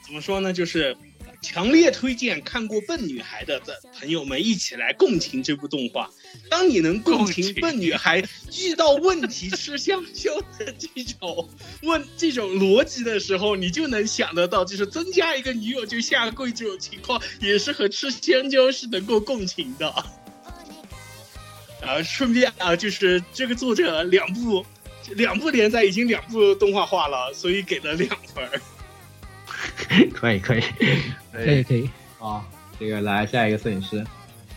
怎么说呢？就是。强烈推荐看过《笨女孩》的的朋友们一起来共情这部动画。当你能共情笨女孩遇到问题吃香蕉的这种问这种逻辑的时候，你就能想得到，就是增加一个女友就下跪这种情况，也是和吃香蕉是能够共情的。啊，顺便啊，就是这个作者两部两部连载已经两部动画化了，所以给了两分。可以 可以可以可以啊！这个来下一个摄影师，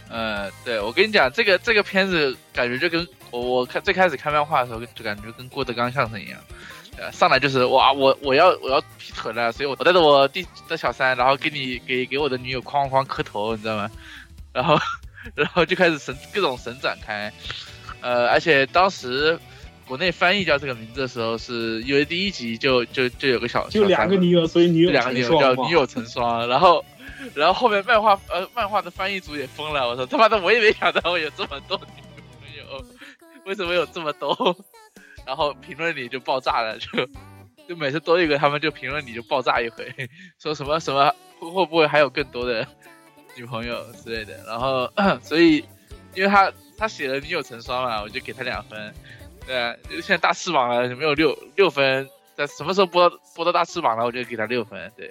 呃，对我跟你讲，这个这个片子感觉就跟我我看最开始看漫画的时候就感觉跟郭德纲相声一样，呃，上来就是哇，我我要我要劈腿了，所以我我带着我弟的小三，然后给你给给我的女友哐哐磕头，你知道吗？然后 然后就开始神各种神展开，呃，而且当时。国内翻译叫这个名字的时候，是因为第一集就就就有个小就两个女友，所以女友两个女友叫女友成双。然后，然后后面漫画呃漫画的翻译组也疯了，我说他妈的我也没想到会有这么多女朋友，为什么有这么多？然后评论里就爆炸了，就就每次多一个他们就评论里就爆炸一回，说什么什么会会不会还有更多的女朋友之类的。然后 所以因为他他写了女友成双嘛，我就给他两分。对，现在大翅膀了，没有六六分，在什么时候播播到大翅膀了，我就给他六分。对，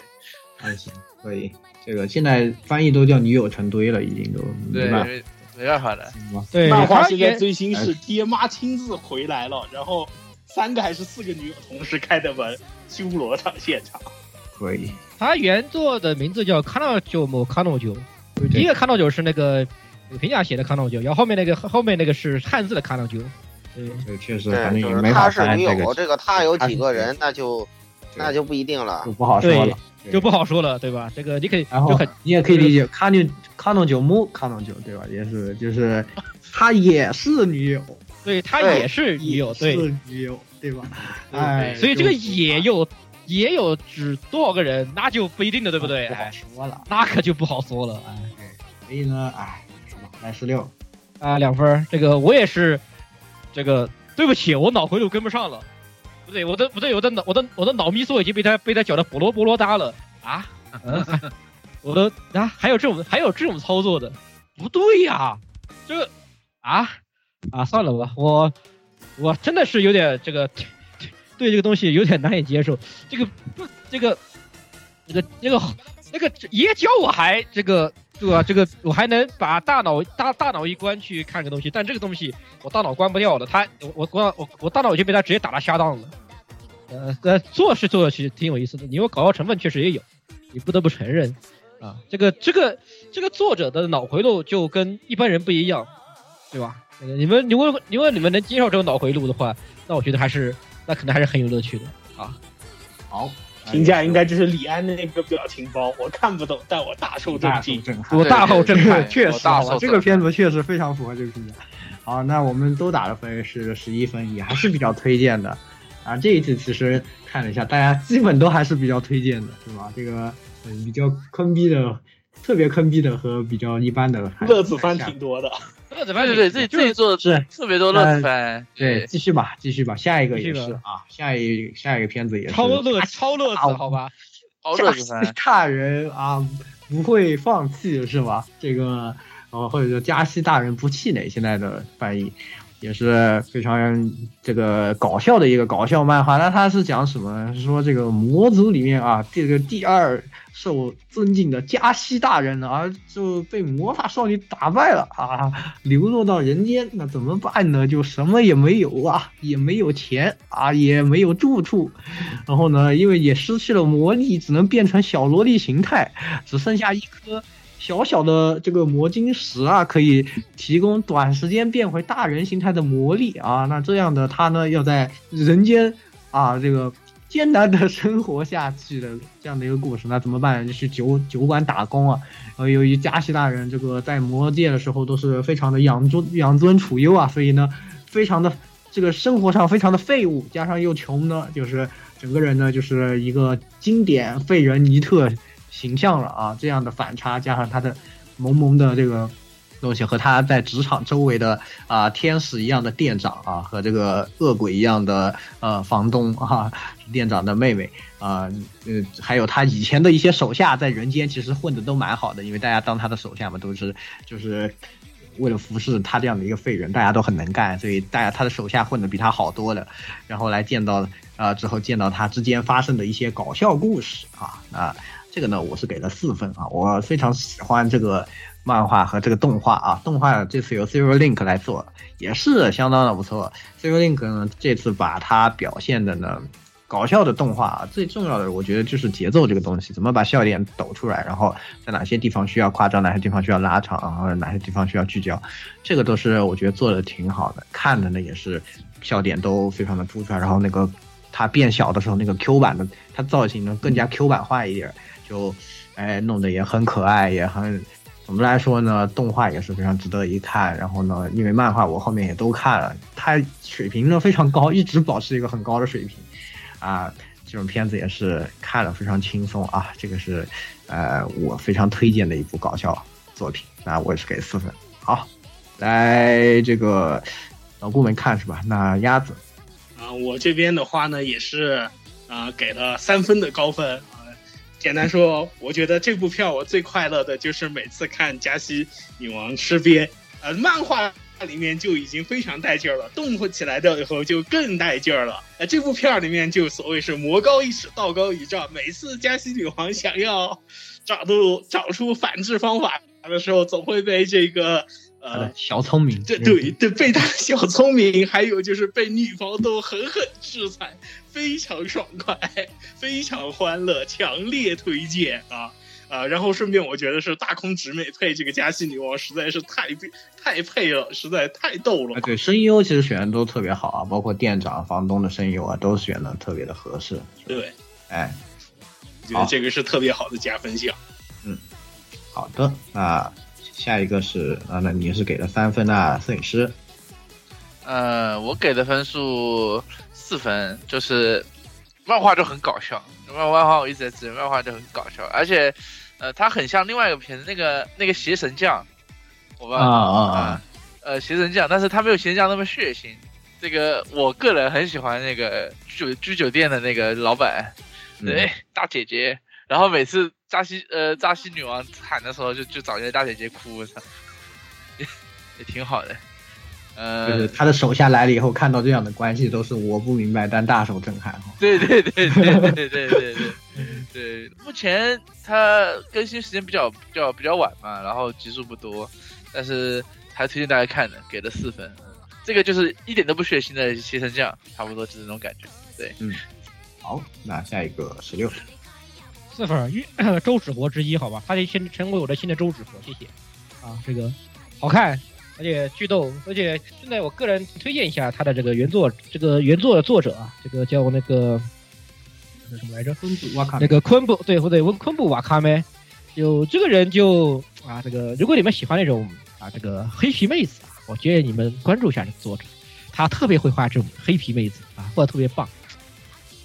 还行，可以。这个现在翻译都叫女友成堆了，已经都，对吧？没办法的。对，漫画现在最新是爹妈亲自回来了，然后三个还是四个女友同时开的门，修罗场现场。可以。他原作的名字叫《卡诺九某卡诺九》，第一个卡诺九是那个评价写的卡诺九，然后后面那个后面那个是汉字的卡诺九。对，这确实，对，反正就是没法他是女翻这个，友，这个他有几个人，那就那就不一定了就。不好说对了。，就不好说了，对吧？这个你可以然后就很你也可以理解卡努卡诺九木卡诺九对吧？也是就是他也是女友，对他也是女友，对，是女友对吧？哎，所以这个也有也有指多少个人，那就不一定了，对不对？不好哎，说了。那可就不好说了，哎。所以呢，哎？来十六，啊，两分，这个我也是，这个对不起，我脑回路跟不上了，不对，我的不对，我的脑我的我的脑咪嗦已经被他被他搅得波罗波罗哒了。啊，我的啊？还有这种还有这种操作的，不对呀，这啊？啊算了吧，我我真的是有点这个对这个东西有点难以接受，这个不这个这个这个那个爷教我还这个对吧？这个我还能把大脑大大脑一关去看个东西，但这个东西我大脑关不掉的，它我我我我大脑已经被它直接打到下档了。呃呃，做是做的其实挺有意思的，你有搞笑成分确实也有，你不得不承认啊。这个这个这个作者的脑回路就跟一般人不一样，对吧？你们如果如果你们能接受这个脑回路的话，那我觉得还是那可能还是很有乐趣的啊。好，评价应该就是李安的那个表情包，我看不懂，但我大受震大受惊。震撼。我大受震撼，确实，这个片子确实非常符合这个评价。好，那我们都打的分是十一分，也还是比较推荐的。啊，这一次其实看了一下，大家基本都还是比较推荐的，是吧？这个嗯，比较坑逼的，特别坑逼的和比较一般的，乐子番挺多的，乐子番对对对，自己自己做的是特别多乐子番，对，继续吧，继续吧，下一个也是啊，下一下一个片子也是超乐超乐子，好吧？好乐子番，大人啊不会放弃是吧？这个呃或者说加西大人不气馁，现在的翻译也是非常这个搞笑的一个搞笑漫画。那它是讲什么？是说这个魔族里面啊，这个第二受尊敬的加西大人啊，就被魔法少女打败了啊，流落到人间，那怎么办呢？就什么也没有啊，也没有钱啊，也没有住处，然后呢，因为也失去了魔力，只能变成小萝莉形态，只剩下一颗小小的这个魔晶石啊，可以提供短时间变回大人形态的魔力啊。那这样的他呢，要在人间啊这个艰难的生活下去的这样的一个故事，那怎么办？就去酒酒馆打工啊。然后由于加西大人这个在魔界的时候都是非常的养尊养尊处优啊，所以呢，非常的这个生活上非常的废物，加上又穷呢，就是整个人呢就是一个经典废人尼特形象了啊。这样的反差加上他的萌萌的这个东西和他在职场周围的啊、天使一样的店长啊，和这个恶鬼一样的呃房东啊，店长的妹妹啊，呃，还有他以前的一些手下在人间其实混的都蛮好的，因为大家当他的手下嘛，都是就是。为了服侍他这样的一个废人，大家都很能干，所以大家他的手下混的比他好多了。然后来见到啊、之后见到他之间发生的一些搞笑故事啊啊，这个呢我是给了四分啊，我非常喜欢这个漫画和这个动画啊，动画这次由 Zero Link 来做，也是相当的不错。Zero Link 呢这次把它表现的呢。搞笑的动画啊，最重要的我觉得就是节奏这个东西，怎么把笑点抖出来，然后在哪些地方需要夸张，哪些地方需要拉长，然后哪些地方需要聚焦，这个都是我觉得做的挺好的，看的呢也是笑点都非常的突出来，然后那个它变小的时候那个 Q 版的，它造型呢更加 Q 版化一点，就哎弄得也很可爱，也很。总的来说呢，动画也是非常值得一看。然后呢，因为漫画我后面也都看了，它水平呢非常高，一直保持一个很高的水平。啊，这种片子也是看了非常轻松啊，这个是呃我非常推荐的一部搞笑作品，那我也是给四分。好，来这个老顾没看是吧？那鸭子啊，我这边的话呢也是啊给了三分的高分啊。简单说，我觉得这部片我最快乐的就是每次看加西女王吃瘪，呃，漫画。里面就已经非常带劲儿了，动起来的以后就更带劲儿了。呃，这部片里面就所谓是魔高一尺，道高一丈。每次加西女王想要找出找出反制方法的时候，总会被这个呃，小聪明，对对对，被他小聪明，还有就是被女房东狠狠制裁，非常爽快，非常欢乐，强烈推荐啊啊！然后顺便我觉得是大空直美配这个加西女王实在是太太配了，实在太逗了。对，声优其实选的都特别好啊，包括店长、房东的声优啊，都选的特别的合适。对，哎，我觉得这个是特别好的加分项。嗯，好的，那。下一个是啊，那你是给了三分啊，摄影师。呃，我给的分数四分，就是漫画就很搞笑，漫漫画我一直在指，漫画就很搞笑，而且呃，它很像另外一个片子，那个那个邪神将，我吧啊啊啊，呃，邪神将，但是他没有邪神将那么血腥。这个我个人很喜欢那个居酒居酒店的那个老板，对，大姐姐。然后每次扎西呃扎西女王喊的时候，就就找一些大姐姐哭，我操，也 也挺好的。呃，就是他的手下来了以后，看到这样的关系，都是我不明白，但大受震撼 哈。对对对对对对对对 对。目前它更新时间比较比较比较晚嘛，然后集数不多，但是还推荐大家看的，给了四分。这个就是一点都不血腥的邪神将，差不多是这种感觉。对，嗯。好，那下一个十六。四分，周芷国之一，好吧，他就先成为我的新的周芷国，谢谢。啊，这个好看，而且剧斗，而且现在我个人推荐一下他的这个原作，这个原作的作者啊，这个叫那个那什么来着？昆布瓦卡，那个昆布，对不对？温昆布瓦卡梅，就这个人就啊，这个如果你们喜欢那种啊，这个黑皮妹子啊，我建议你们关注一下这个作者，他特别会画这种黑皮妹子啊，画的特别棒。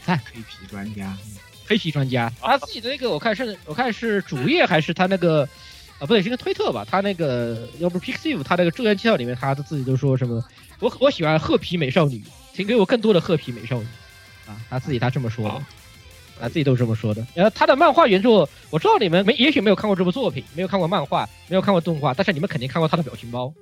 赞黑皮专家。黑皮专家，他自己的那个我看是，我看是主页还是他那个，啊不对，是个推特吧？他那个要不 Pixiv，他那个助言介绍里面，他自己都说什么？我我喜欢褐皮美少女，请给我更多的褐皮美少女，啊，他自己他这么说的，他自己都这么说的。然后他的漫画原作，我知道你们没也许没有看过这部作品，没有看过漫画，没有看过动画，但是你们肯定看过他的表情包，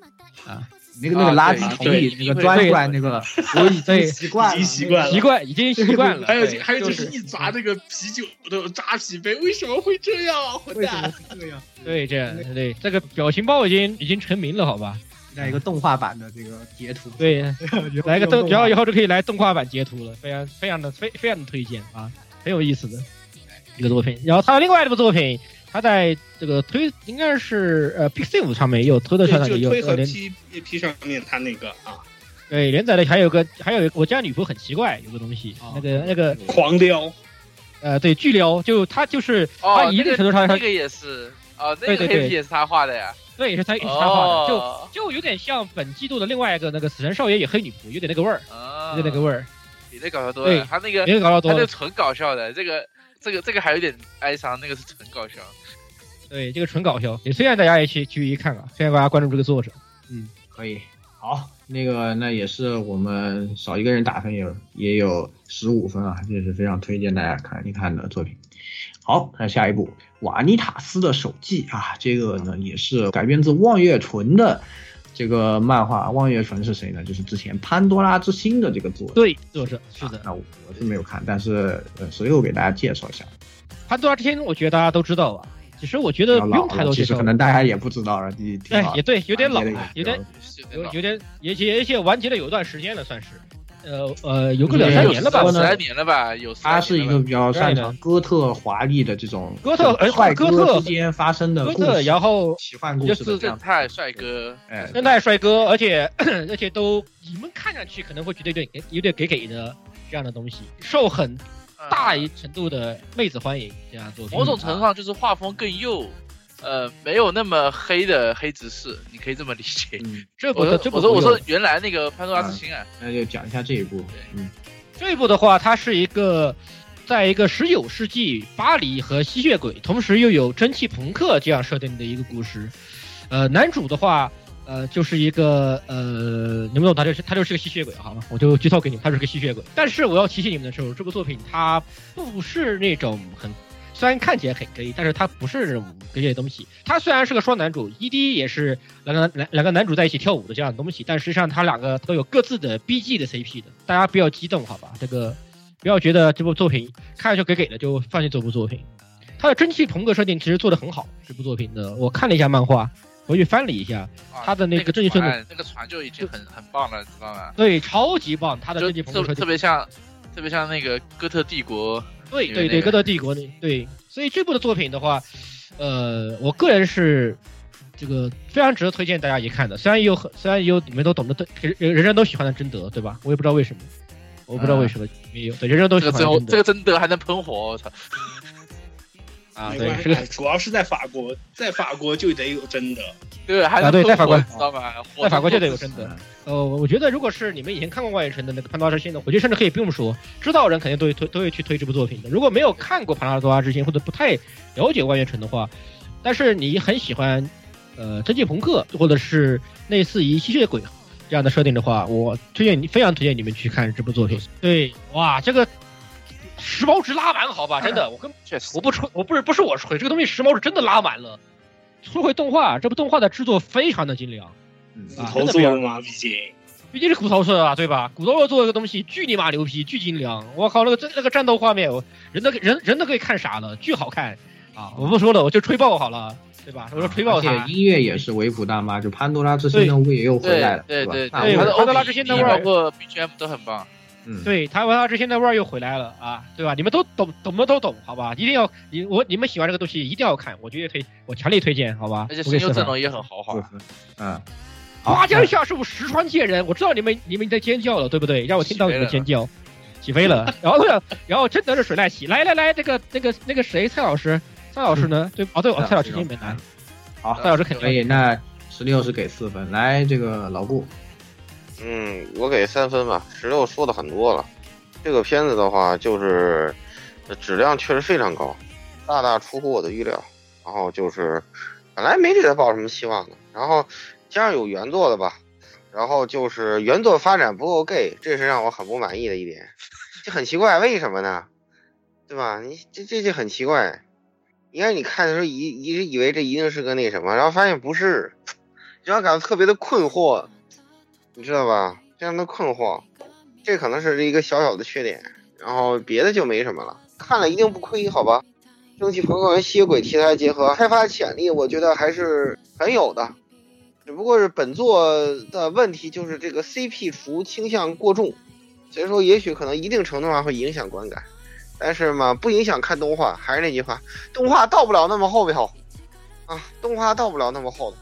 啊。那个那个垃圾桶里那个砖块那个，我已经习惯，已经习惯了，习惯已经习惯了。还有还有就是一砸那个啤酒的扎啤杯，为什么会这样？混蛋！这样？对，这样对这个表情包已经已经成名了，好吧？来一个动画版的这个截图，对，来个动，然后以后就可以来动画版截图了，非常非常的非非常的推荐啊，很有意思的一个作品。然后他另外一部作品。他在这个推应该是呃 Pixiv 上面也有推的上面也有推和 P P 上面他那个啊，对连载的还有个还有我家女仆很奇怪有个东西那个那个狂撩，呃对巨撩就他就是他一定程度上那个也是啊那个黑皮也是他画的呀，对也是他也是他画的就就有点像本季度的另外一个那个死神少爷与黑女仆有点那个味儿有点那个味儿。比那搞笑多了。他那个搞笑多了。他就纯搞笑的这个这个这个还有点哀伤那个是纯搞笑。对，这个纯搞笑，也推荐大家也去去一看啊！推荐大家关注这个作者。嗯，可以。好，那个那也是我们少一个人打分也也有十五分啊，这是非常推荐大家看一看的作品。好，那下一部《瓦尼塔斯的手记》啊，这个呢也是改编自望月纯的这个漫画。望月纯是谁呢？就是之前《潘多拉之心》的这个作者。对，作者是的。那我是没有看，但是呃，随后给大家介绍一下，《潘多拉之心》，我觉得大家都知道吧。其实我觉得不用太多其实可能大家也不知道了。哎，也对，有点老了，有点有有点，也也而且完结了有一段时间了，算是，呃呃，有个两三年了吧，三年了吧，有。他是一个比较擅长哥特华丽的这种哥特帅哥之间发生的哥特，然后奇幻故事，正太帅哥，哎，正太帅哥，而且 而且都你们看上去可能会觉得有点有点给给的这样的东西，受很大一程度的妹子欢迎，这样做某种程度上就是画风更幼。呃，没有那么黑的黑执事，你可以这么理解。这部我说我说原来那个潘多拉之心啊，那就讲一下这一部。嗯，这一部的话，它是一个在一个十九世纪巴黎和吸血鬼，同时又有蒸汽朋克这样设定的一个故事。呃，男主的话，呃，就是一个呃，你们懂，他就是他就是个吸血鬼，好吗？我就剧透给你们，他是个吸血鬼。但是我要提醒你们的是，这部作品它不是那种很。虽然看起来很可以，但是它不是这些东西。他虽然是个双男主，ED 也是两个男两个男主在一起跳舞的这样的东西，但实际上他两个都有各自的 BG 的 CP 的。大家不要激动，好吧？这个不要觉得这部作品看上去给给的就放弃这部作品。他的蒸汽朋克设定其实做的很好。这部作品的我看了一下漫画，回去翻了一下，他的那个正义顺那个船就已经很很棒了，知道吗？对，超级棒，他的正义特特别像，特别像那个哥特帝国。对对对，哥特帝国那对，所以这部的作品的话，呃，我个人是这个非常值得推荐大家一看的。虽然有很，虽然有你们都懂得，人人人都喜欢的贞德，对吧？我也不知道为什么，我不知道为什么没有，对，人人都喜欢贞德。这个贞德还能喷火，我操！啊，对，是主要是在法国，在法国就得有真的，对，还啊，对，在法国，知道吧？在法国就得有真的。呃，我觉得如果是你们以前看过万源城的那个《潘多拉之心》的，我觉得甚至可以不用说，知道人肯定都会推，都会去推这部作品的。如果没有看过《潘多拉之心》或者不太了解万源城的话，但是你很喜欢，呃，蒸汽朋克或者是类似于吸血鬼这样的设定的话，我推荐你，非常推荐你们去看这部作品。对，哇，这个。时髦值拉满，好吧，真的，我跟我不吹，我不是不是我吹，这个东西时髦是真的拉满了。说回动画，这部动画的制作非常的精良，骨头做的吗？毕竟毕竟是骨头做的啊，对吧？骨头做一个东西，巨尼玛牛皮，巨精良。我靠，那个那个战斗画面，我人都人人都可以看傻了，巨好看啊！我不说了，我就吹爆好了，对吧？我说吹爆它。音乐也是维普大妈，就潘多拉之心的味也又回来了，对对对，潘多拉之心的味，包括 BGM 都很棒。嗯，对，他文化之心的味儿又回来了啊，对吧？你们都懂，懂的都懂，好吧？一定要你我你们喜欢这个东西，一定要看，我绝对推，我强烈推荐，好吧？而且声优阵容也很豪华，嗯。花江夏树石川界人，我知道你们你们在尖叫了，对不对？让我听到你们尖叫，起飞了。然后然后真的是水濑喜，来来来，这个那个那个谁，蔡老师，蔡老师呢？对，哦对，蔡老师今天没来。好，蔡老师肯定可以。那十六是给四分，来这个老顾。嗯，我给三分吧。十六说的很多了，这个片子的话，就是质量确实非常高，大大出乎我的预料。然后就是本来没给他抱什么希望的，然后加上有原作的吧，然后就是原作发展不够 gay，这是让我很不满意的一点。就很奇怪，为什么呢？对吧？你这这就很奇怪。应该你看的时候一一直以为这一定是个那什么，然后发现不是，让我感到特别的困惑。你知道吧？非常的困惑，这可能是一个小小的缺点，然后别的就没什么了。看了一定不亏，好吧？蒸汽朋克跟吸血鬼题材结合，开发潜力我觉得还是很有的。只不过是本作的问题就是这个 CP 图倾向过重，所以说也许可能一定程度上会影响观感，但是嘛，不影响看动画。还是那句话，动画到不了那么后边啊，动画到不了那么后的。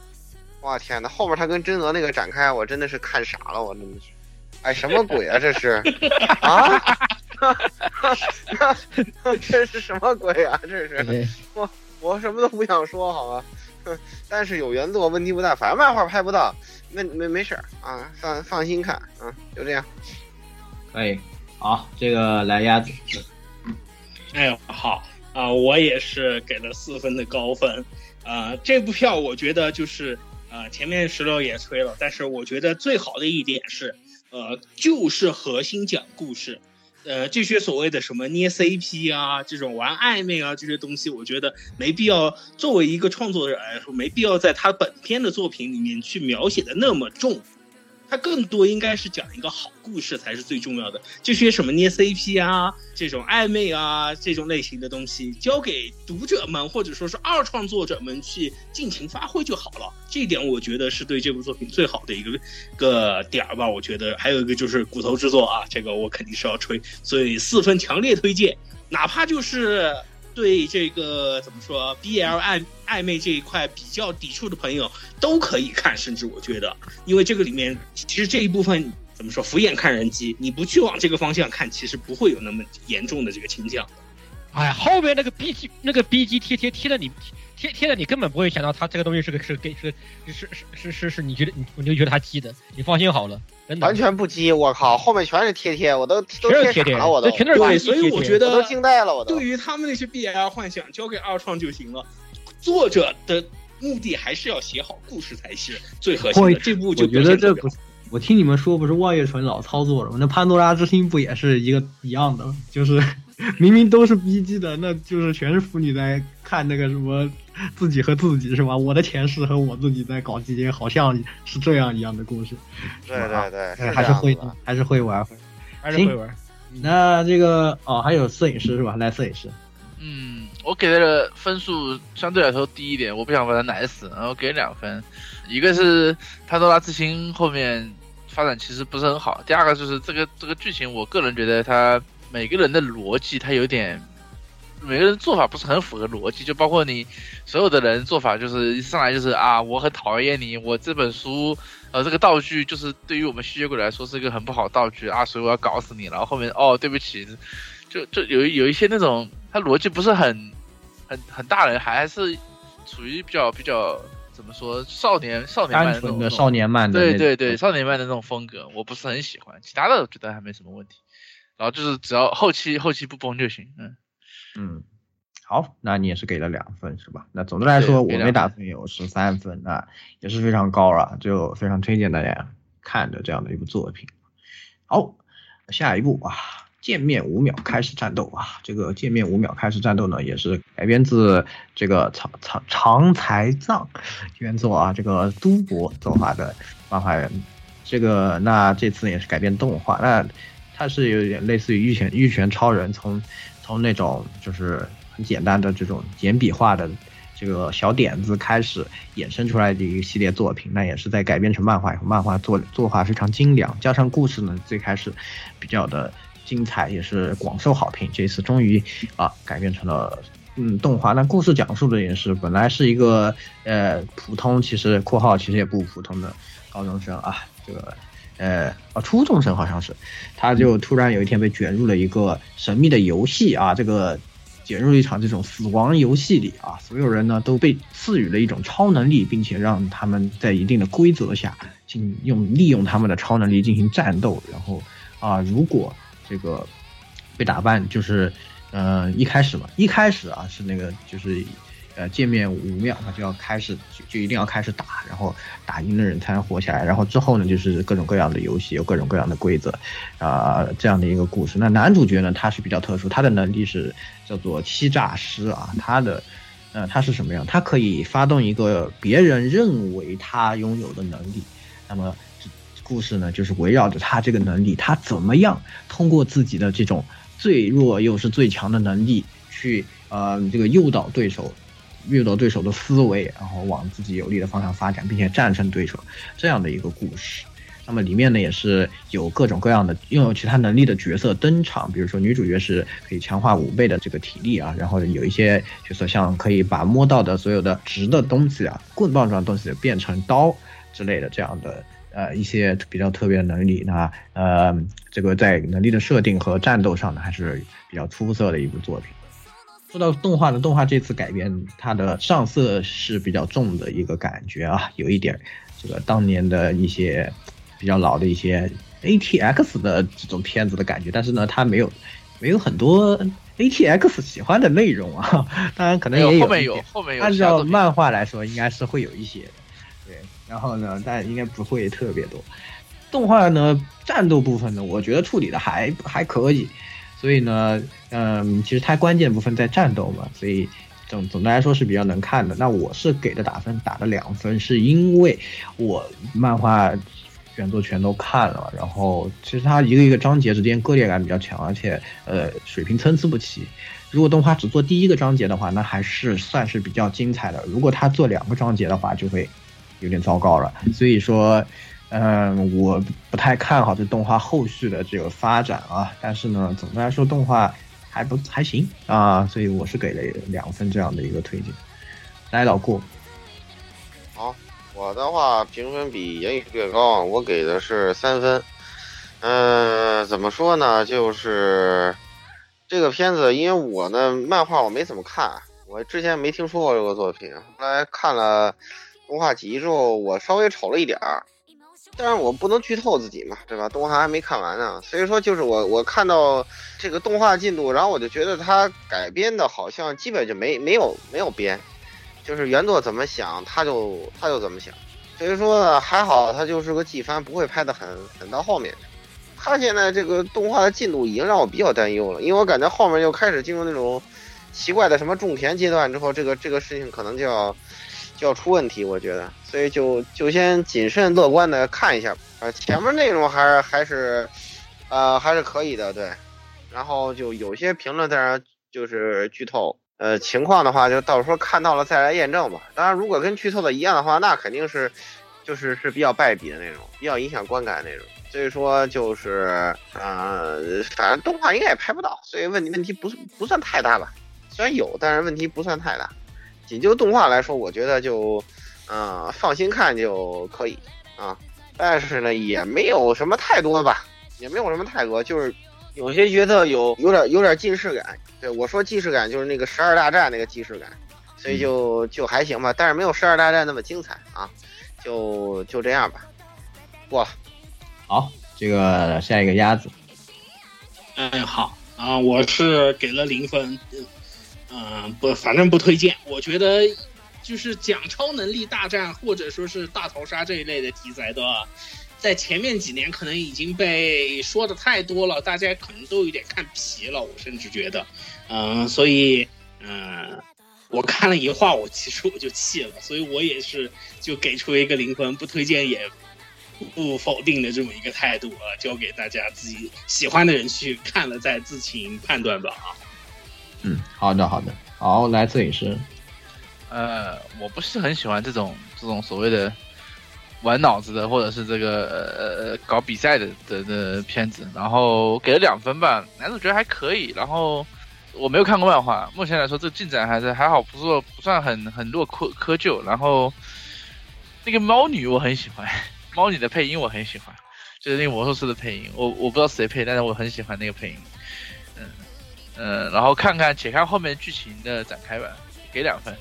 哇天呐，后面他跟真德那个展开，我真的是看傻了，我真的是，哎，什么鬼啊这是？啊？这是什么鬼啊这是？我我什么都不想说，好吧？但是有原作问题不大，反正漫画拍不到，没没没事儿啊，放放心看，嗯，就这样。可以，好，这个来鸭子。哎，好啊，我也是给了四分的高分啊，这部票我觉得就是。啊，前面石榴也吹了，但是我觉得最好的一点是，呃，就是核心讲故事，呃，这些所谓的什么捏 CP 啊，这种玩暧昧啊，这些东西，我觉得没必要。作为一个创作者来说，没必要在他本片的作品里面去描写的那么重。它更多应该是讲一个好故事才是最重要的，这些什么捏 CP 啊、这种暧昧啊、这种类型的东西，交给读者们或者说是二创作者们去尽情发挥就好了。这一点我觉得是对这部作品最好的一个个点儿吧。我觉得还有一个就是骨头制作啊，这个我肯定是要吹，所以四分强烈推荐，哪怕就是。对这个怎么说，B L 暧暧昧这一块比较抵触的朋友都可以看，甚至我觉得，因为这个里面其实这一部分怎么说，俯眼看人机，你不去往这个方向看，其实不会有那么严重的这个倾向。哎，后面那个 B G 那个 B G 贴贴贴的你贴贴的你根本不会想到他这个东西是个是给是是是是是是你觉得你你就觉得他鸡的，你放心好了，真的完全不鸡，我靠，后面全是贴贴，我都都贴贴了，我都全都是对，所以我觉得都惊呆了，我对于他们那些 B L 幻想交给二创就行了，作者的目的还是要写好故事才是最核心的。这部就觉得这不，我听你们说不是望月纯老操作了吗？那潘多拉之心不也是一个一样的，就是。明明都是 B G 的，那就是全是腐女在看那个什么自己和自己是吧？我的前世和我自己在搞基间，好像是这样一样的故事。对对对，还是会还是会玩，还是会玩。那这个哦，还有摄影师是吧？来摄影师，嗯，我给的分数相对来说低一点，我不想把他奶死，然后给两分。一个是潘多拉之心后面发展其实不是很好，第二个就是这个这个剧情，我个人觉得他每个人的逻辑他有点，每个人做法不是很符合逻辑，就包括你所有的人做法就是一上来就是啊，我很讨厌你，我这本书呃这个道具就是对于我们吸血鬼来说是一个很不好道具啊，所以我要搞死你，然后后面哦对不起，就就有有一些那种他逻辑不是很很很大人，还是处于比较比较。怎么说？少年少年漫的那种少年漫的，对对对，少年漫的那种风格，我不是很喜欢。其他的我觉得还没什么问题。然后就是只要后期后期不崩就行。嗯嗯，好，那你也是给了两分是吧？那总的来说，我没打分有十三分啊，也是非常高了，就非常推荐大家看的这样的一部作品。好，下一步啊。见面五秒开始战斗啊！这个见面五秒开始战斗呢，也是改编自这个长长长才藏原作啊，这个都博作画的漫画人。这个那这次也是改编动画，那它是有点类似于玉泉玉泉超人，从从那种就是很简单的这种简笔画的这个小点子开始衍生出来的一个系列作品。那也是在改编成漫画以后，漫画作作画非常精良，加上故事呢最开始比较的。精彩也是广受好评，这次终于啊改编成了嗯动画。那故事讲述的也是本来是一个呃普通，其实括号其实也不普通的高中生啊，这个呃啊初中生好像是，他就突然有一天被卷入了一个神秘的游戏啊，这个卷入了一场这种死亡游戏里啊，所有人呢都被赐予了一种超能力，并且让他们在一定的规则下进用利用他们的超能力进行战斗，然后啊如果这个被打败就是，呃，一开始嘛，一开始啊是那个就是，呃，见面五秒他就要开始就就一定要开始打，然后打赢的人才能活下来。然后之后呢就是各种各样的游戏，有各种各样的规则，啊，这样的一个故事。那男主角呢他是比较特殊，他的能力是叫做欺诈师啊，他的，呃，他是什么样？他可以发动一个别人认为他拥有的能力，那么。故事呢，就是围绕着他这个能力，他怎么样通过自己的这种最弱又是最强的能力，去呃这个诱导对手，诱导对手的思维，然后往自己有利的方向发展，并且战胜对手这样的一个故事。那么里面呢，也是有各种各样的拥有其他能力的角色登场，比如说女主角是可以强化五倍的这个体力啊，然后有一些角色像可以把摸到的所有的直的东西啊，棍棒状的东西变成刀之类的这样的。呃，一些比较特别的能力，那呃，这个在能力的设定和战斗上呢，还是比较出色的一部作品。说到动画呢，动画这次改编，它的上色是比较重的一个感觉啊，有一点这个当年的一些比较老的一些 A T X 的这种片子的感觉，但是呢，它没有没有很多 A T X 喜欢的内容啊，当然可能也有后面有后面有，按照漫画来说，应该是会有一些。对然后呢，但应该不会特别多。动画呢，战斗部分呢，我觉得处理的还还可以。所以呢，嗯，其实它关键部分在战斗嘛，所以总总的来说是比较能看的。那我是给的打分打了两分，是因为我漫画原作全都看了，然后其实它一个一个章节之间割裂感比较强，而且呃水平参差不齐。如果动画只做第一个章节的话，那还是算是比较精彩的。如果它做两个章节的话，就会。有点糟糕了，所以说，嗯，我不太看好这动画后续的这个发展啊。但是呢，总的来说动画还不还行啊，所以我是给了两分这样的一个推荐。来，老顾。好，我的话评分比言语略高，我给的是三分。嗯，怎么说呢？就是这个片子，因为我呢漫画我没怎么看，我之前没听说过这个作品，后来看了。动画集之后，我稍微瞅了一点儿，但是我不能剧透自己嘛，对吧？动画还没看完呢，所以说就是我我看到这个动画进度，然后我就觉得它改编的好像基本就没没有没有编，就是原作怎么想他就他就怎么想，所以说还好他就是个季番，不会拍的很很到后面。他现在这个动画的进度已经让我比较担忧了，因为我感觉后面又开始进入那种奇怪的什么种田阶段之后，这个这个事情可能就要。就要出问题，我觉得，所以就就先谨慎乐观的看一下啊，前面内容还是还是，呃，还是可以的，对。然后就有些评论在那就是剧透，呃情况的话，就到时候看到了再来验证吧。当然，如果跟剧透的一样的话，那肯定是就是是比较败笔的那种，比较影响观感那种。所以说就是呃，反正动画应该也拍不到，所以问题问题不不算太大吧。虽然有，但是问题不算太大。仅就动画来说，我觉得就嗯放心看就可以啊。但是呢，也没有什么太多吧，也没有什么太多，就是有些角色有有点有点既视感。对我说既视感，就是那个十二大战那个既视感，所以就就还行吧，但是没有十二大战那么精彩啊，就就这样吧。过了，好，这个下一个鸭子。哎，好啊，我是给了零分，嗯，不，反正不推荐。我觉得。就是讲超能力大战或者说是大逃杀这一类的题材的，在前面几年可能已经被说的太多了，大家可能都有点看疲了。我甚至觉得，嗯，所以，嗯，我看了一话，我其实我就气了，所以我也是就给出一个零分，不推荐也不否定的这么一个态度啊，交给大家自己喜欢的人去看了再自行判断吧啊。嗯，好的，好的，好，来摄影师。呃，我不是很喜欢这种这种所谓的玩脑子的，或者是这个呃搞比赛的的的片子，然后给了两分吧。男主角还可以，然后我没有看过漫画，目前来说这进展还是还好，不是不算很很落窠窠臼。然后那个猫女我很喜欢，猫女的配音我很喜欢，就是那个魔术师的配音，我我不知道谁配，但是我很喜欢那个配音。嗯嗯，然后看看且看后面剧情的展开吧，给两分。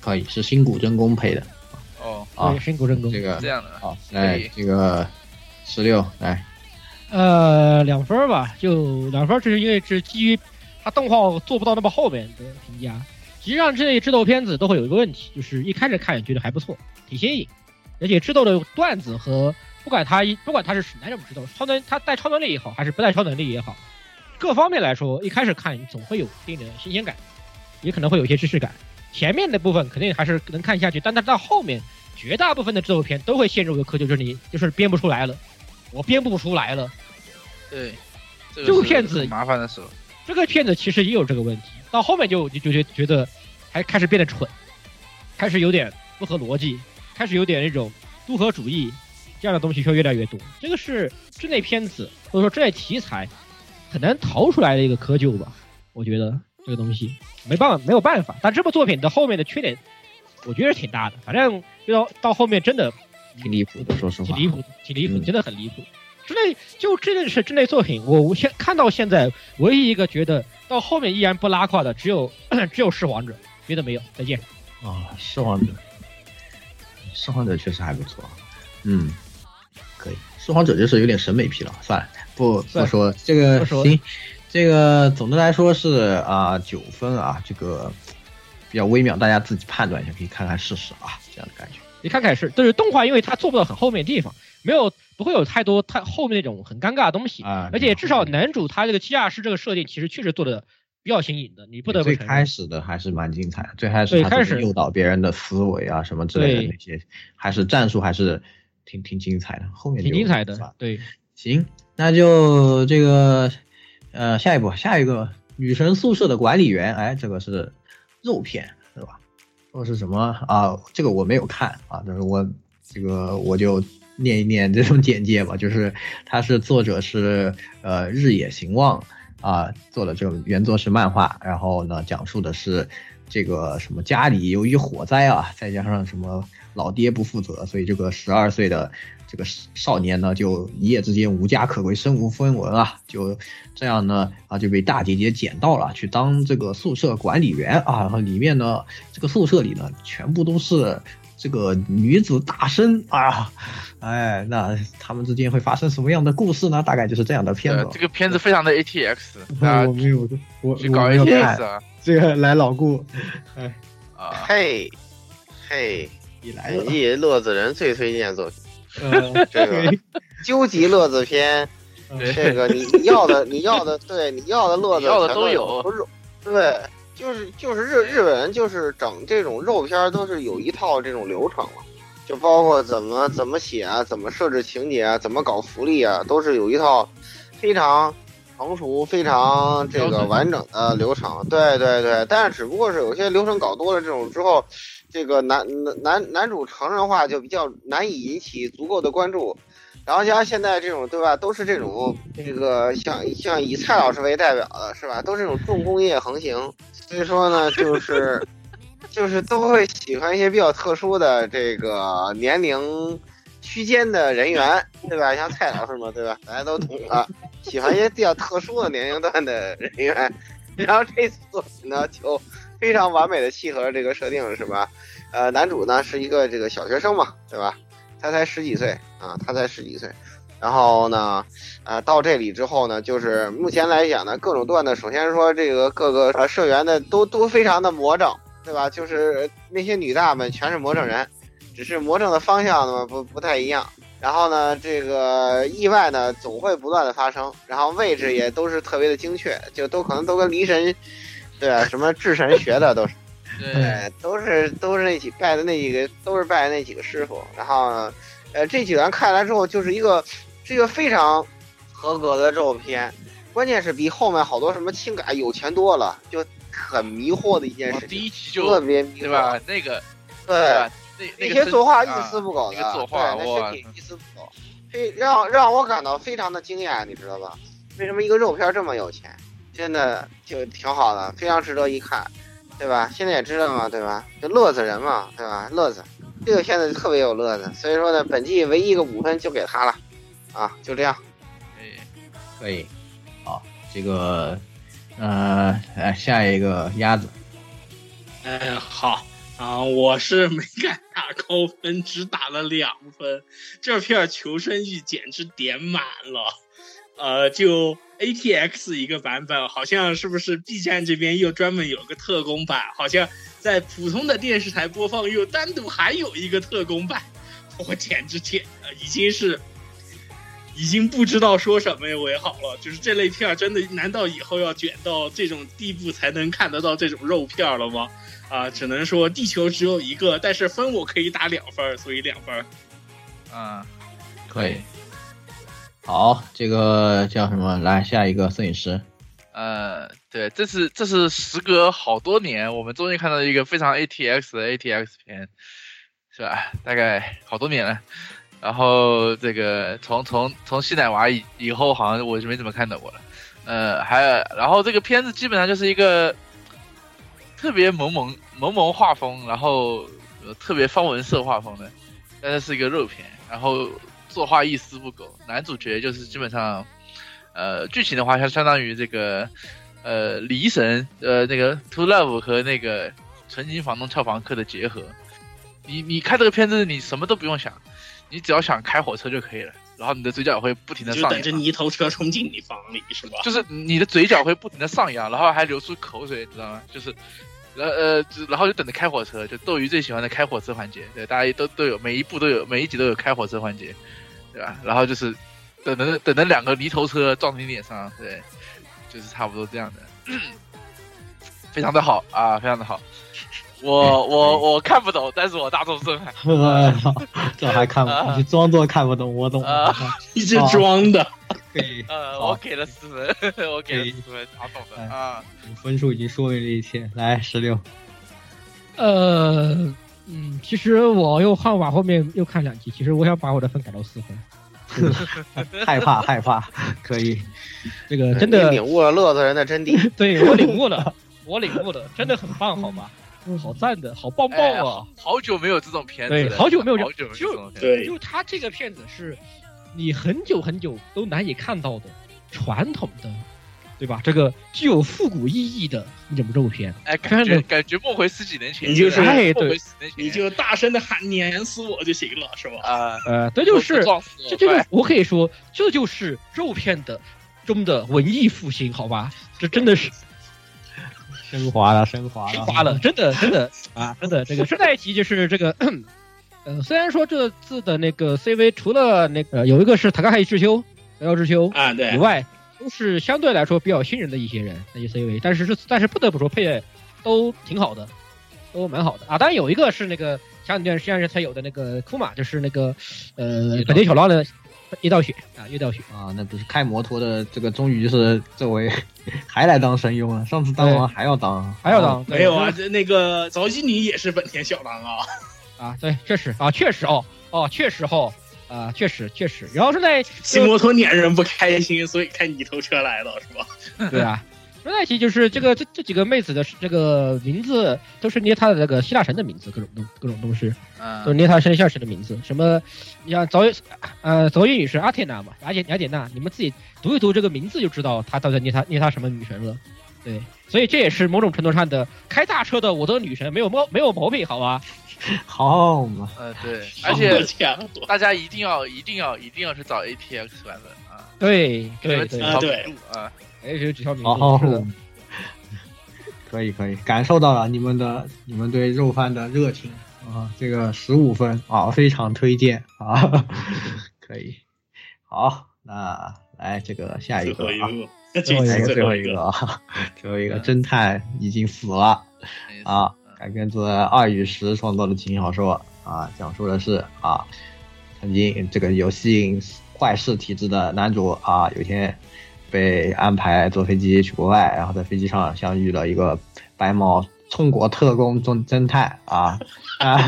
可以是新古真宫配的，哦，啊，新古真宫。这个这样的，好，来这个十六来，呃，两分吧，就两分，这是因为是基于它动画做不到那么后面的评价。实际上这类智斗片子都会有一个问题，就是一开始看也觉得还不错，挺新颖，而且智斗的段子和不管它不管他是哪种智斗，超能他带超能力也好，还是不带超能力也好，各方面来说，一开始看总会有一定的新鲜感，也可能会有一些知识感。前面的部分肯定还是能看下去，但它到后面，绝大部分的制作片都会陷入一个窠臼，就是你就是编不出来了，我编不出来了。对，这个片子麻烦的时候，这个片子其实也有这个问题，到后面就就就觉觉得还开始变得蠢，开始有点不合逻辑，开始有点那种都合主义这样的东西却越来越多。这个是这类片子或者说这类题材很难逃出来的一个窠臼吧，我觉得。这个东西没办法，没有办法。但这部作品的后面的缺点，我觉得挺大的。反正到到后面真的挺离谱的，说实话，挺离谱，挺离谱，真的很离谱。之类就这件事，这类作品，我现看到现在，唯一一个觉得到后面依然不拉胯的，只有 只有《噬皇者》，别的没有。再见。啊，《噬皇者》，《噬皇者》确实还不错。嗯，可以，《噬皇者》就是有点审美疲劳。算了，不不说这个行。这个总的来说是啊九分啊，这个比较微妙，大家自己判断一下，可以看看试试啊，这样的感觉。你看看是，就是动画，因为它做不到很后面的地方，没有不会有太多太后面那种很尴尬的东西啊。而且至少男主他这个机驾师这个设定，其实确实做的比较新颖的，你不得不最开始的还是蛮精彩的，最开始他是诱导别人的思维啊什么之类的那些，还是战术还是挺挺精彩的。后面挺精彩的，对。行，那就这个。呃，下一步，下一个女神宿舍的管理员，哎，这个是肉片，是吧？或是什么啊？这个我没有看啊，但是我这个我就念一念这种简介吧，就是它是作者是呃日野行望啊做的这个原作是漫画，然后呢讲述的是这个什么家里由于火灾啊，再加上什么老爹不负责，所以这个十二岁的。这个少年呢，就一夜之间无家可归，身无分文啊，就这样呢啊，就被大姐姐捡到了，去当这个宿舍管理员啊。然后里面呢，这个宿舍里呢，全部都是这个女子大生啊，哎，那他们之间会发生什么样的故事呢？大概就是这样的片子。这个片子非常的 ATX，我没有，我去搞 ATX 啊。这个来老顾，哎啊嘿嘿，一来一乐子人最推荐作品。这个究极乐子篇，这个你你要的你要的对你要的乐子要的都有，对，就是就是日日本人就是整这种肉片都是有一套这种流程了，就包括怎么怎么写啊，怎么设置情节啊，怎么搞福利啊，都是有一套非常成熟、非常这个完整的流程。对对对，但是只不过是有些流程搞多了这种之后，这个男男男男主成人化就比较难以引起足够的关注。然后像现在这种对吧，都是这种这个像像以蔡老师为代表的是吧，都是这种重工业横行，所以说呢，就是就是都会喜欢一些比较特殊的这个年龄区间的人员，对吧？像蔡老师嘛，对吧？大家都懂的，喜欢一些比较特殊的年龄段的人员。然后这次作品呢，就非常完美的契合这个设定，是吧？呃，男主呢是一个这个小学生嘛，对吧？他才十几岁啊，他才十几岁，然后呢，呃，到这里之后呢，就是目前来讲呢，各种段呢，首先说这个各个呃社员的都都非常的魔怔，对吧？就是那些女大们全是魔怔人，只是魔怔的方向呢不不太一样。然后呢，这个意外呢总会不断的发生，然后位置也都是特别的精确，就都可能都跟离神，对啊，什么智神学的都是。对，都是都是那几拜的那几个，都是拜的那几个师傅。然后，呃，这几人看来之后，就是一个是一个非常合格的肉片。关键是比后面好多什么轻改有钱多了，就很迷惑的一件事。第一集就特别迷对吧？那个对，那那些作画一丝不苟的，作画那身体一丝不苟，非让让我感到非常的惊讶，你知道吧？为什么一个肉片这么有钱？真的就挺好的，非常值得一看。对吧？现在也知道嘛，对吧？就乐子人嘛，对吧？乐子，这个片子特别有乐子，所以说呢，本季唯一一个五分就给他了，啊，就这样，可以，可以，好，这个，呃，来下一个鸭子，哎，好啊，我是没敢打高分，只打了两分，这片求生欲简直点满了，呃，就。A T X 一个版本，好像是不是 B 站这边又专门有个特工版？好像在普通的电视台播放又单独还有一个特工版，我简直天，已经是已经不知道说什么为好了。就是这类片真的，难道以后要卷到这种地步才能看得到这种肉片了吗？啊，只能说地球只有一个，但是分我可以打两分，所以两分。啊，可以。好，这个叫什么？来下一个摄影师。呃，对，这是这是时隔好多年，我们终于看到一个非常 ATX 的 ATX 片，是吧？大概好多年了。然后这个从从从西奶娃以以后，好像我就没怎么看到过了。呃，还然后这个片子基本上就是一个特别萌萌萌萌画风，然后特别方文色画风的，但是是一个肉片，然后。作画一丝不苟，男主角就是基本上，呃，剧情的话，相相当于这个，呃，离神，呃，那个 To Love 和那个纯情房东俏房客的结合。你你看这个片子，你什么都不用想，你只要想开火车就可以了，然后你的嘴角会不停的上扬，就等着泥头车冲进你房里，是吧？就是你的嘴角会不停的上扬，然后还流出口水，知道吗？就是。呃呃，然后就等着开火车，就斗鱼最喜欢的开火车环节，对，大家都都有，每一部都有，每一集都有开火车环节，对吧？然后就是等着等着两个泥头车撞你脸上，对，就是差不多这样的，非常的好啊，非常的好。我我我看不懂，但是我大众震撼。这还看不懂？你装作看不懂，我懂。一直装的。呃，我给了四分，我给了四分，他懂的啊。分数已经说明了一切，来十六。呃，嗯，其实我又换往后面又看两集，其实我想把我的分改到四分。害怕害怕，可以。这个真的领悟了乐子人的真谛。对我领悟了，我领悟了，真的很棒，好吗？好赞的，好棒棒啊！好久没有这种片子，对，好久没有，好久就对，就他这个片子是。你很久很久都难以看到的传统的，对吧？这个具有复古意义的一种肉片，哎，感觉感觉梦回十几年前，你就是哎，对，你就大声的喊碾死我就行了，是吧？啊，呃，这就是这就是我可以说，这就是肉片的中的文艺复兴，好吧？这真的是 升华了，升华了，升华了，真的真的啊，真的这个顺带一提就是这个。呃，虽然说这次的那个 CV 除了那个有一个是塔卡海智修、遥智修啊，对，以外都是相对来说比较新人的一些人那些 CV，但是是但是不得不说配都挺好的，都蛮好的啊。当然有一个是那个前两段实际上是才有的那个库玛，就是那个呃本田小狼的叶道雪啊，叶道雪啊，那不是开摩托的这个，终于是这位还来当神优了。上次当完还要当，还要当，没有啊？这那个早期你也是本田小狼啊？啊，对，确实啊，确实哦，哦，确实哦，啊，确实确实。然后是在 骑摩托撵人不开心，所以开泥头车来了，是吧？对啊。说在一起就是这个这这几个妹子的这个名字都是捏她的那个希腊神的名字，各种东各种东西，都是捏她生下神的名字。什么，你像早呃早乙女神阿铁娜嘛，雅典雅典娜，你们自己读一读这个名字就知道她到底捏她捏她什么女神了。对，所以这也是某种程度上的开大车的我的女神没有毛没有毛病，好吧？好嘛，呃对，而且大家一定要一定要一定要去找 ATX 版本啊。对对对。对。啊。哎，有几条名字，可以可以，感受到了你们的你们对肉番的热情啊！这个十五分啊，非常推荐啊，可以。好，那来这个下一个啊，最后一个，最后一个。啊，最后一个 侦探已经死了啊，改编自二与十创作的轻小说啊，讲述的是啊，曾经这个有吸引坏事体质的男主啊，有一天。被安排坐飞机去国外，然后在飞机上相遇了一个白毛冲国特工中侦探啊 啊，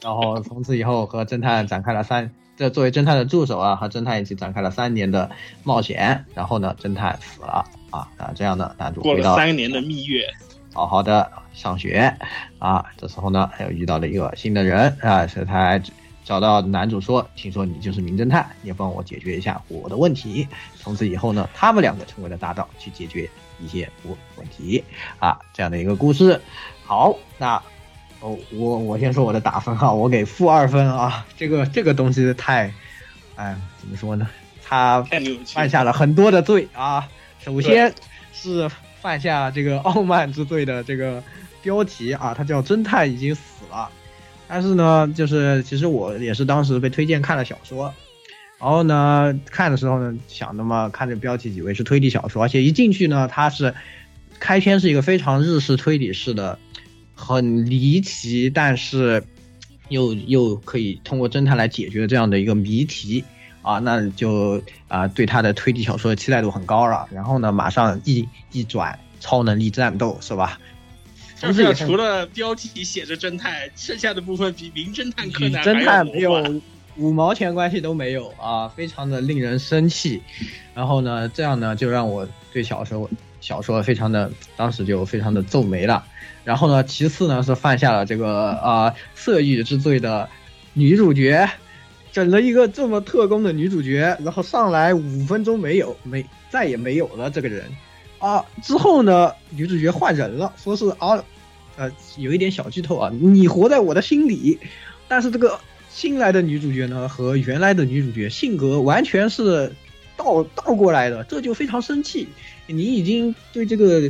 然后从此以后和侦探展开了三，这作为侦探的助手啊，和侦探一起展开了三年的冒险。然后呢，侦探死了啊啊，这样的男主过了三年的蜜月，好好的上学啊，这时候呢又遇到了一个新的人啊，所以他。找到男主说：“听说你就是名侦探，你帮我解决一下我的问题。”从此以后呢，他们两个成为了搭档，去解决一些问问题啊，这样的一个故事。好，那哦，我我先说我的打分哈，我给负二分啊。这个这个东西太，哎，怎么说呢？他犯下了很多的罪啊。首先是犯下这个傲慢之罪的这个标题啊，他叫侦探已经死了。但是呢，就是其实我也是当时被推荐看了小说，然后呢看的时候呢，想的嘛，看这标题以为是推理小说，而且一进去呢，它是开篇是一个非常日式推理式的，很离奇，但是又又可以通过侦探来解决这样的一个谜题啊，那就啊对他的推理小说的期待度很高了。然后呢，马上一一转超能力战斗，是吧？就是除了标题写着侦探，剩下的部分比名侦探柯南侦探没有五毛钱关系都没有啊，非常的令人生气。然后呢，这样呢就让我对小说小说非常的当时就非常的皱眉了。然后呢，其次呢是犯下了这个啊色欲之罪的女主角，整了一个这么特工的女主角，然后上来五分钟没有没再也没有了这个人啊。之后呢，女主角换人了，说是啊。呃，有一点小剧透啊，你活在我的心里，但是这个新来的女主角呢，和原来的女主角性格完全是倒倒过来的，这就非常生气。你已经对这个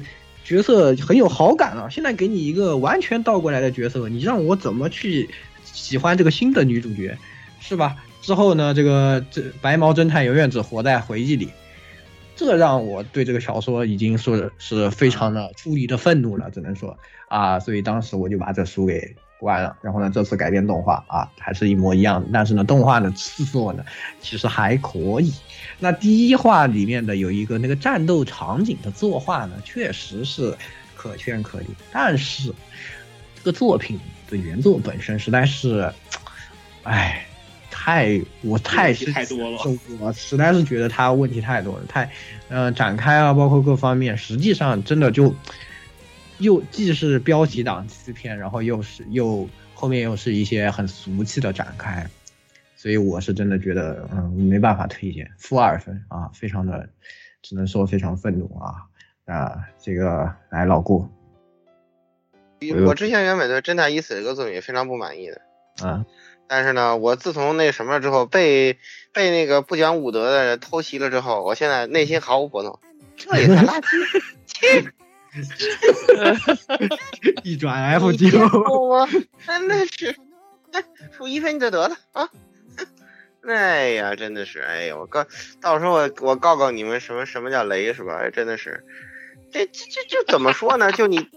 角色很有好感了，现在给你一个完全倒过来的角色，你让我怎么去喜欢这个新的女主角，是吧？之后呢，这个这白毛侦探永远只活在回忆里。这让我对这个小说已经说的是非常的出离的愤怒了，只能说啊，所以当时我就把这书给关了。然后呢，这次改编动画啊，还是一模一样的，但是呢，动画的制作呢，其实还可以。那第一话里面的有一个那个战斗场景的作画呢，确实是可圈可点，但是这个作品的原作本身实在是，唉。太我太是太多了，我实在是觉得他问题太多了，太，嗯，展开啊，包括各方面，实际上真的就，又既是标题党欺骗，然后又是又后面又是一些很俗气的展开，所以我是真的觉得，嗯，没办法推荐，负二分啊，非常的，只能说非常愤怒啊啊，这个来老顾，我之前原本对《侦探已死》这个作品非常不满意的，啊。但是呢，我自从那什么了之后，被被那个不讲武德的人偷袭了之后，我现在内心毫无波动。这也算垃圾？切！一转 F 九，真的是，负一分就得了啊！哎呀，真的是，哎呀，我告，到时候我我告告你们什么什么叫雷是吧？真的是，这这这就怎么说呢？就你。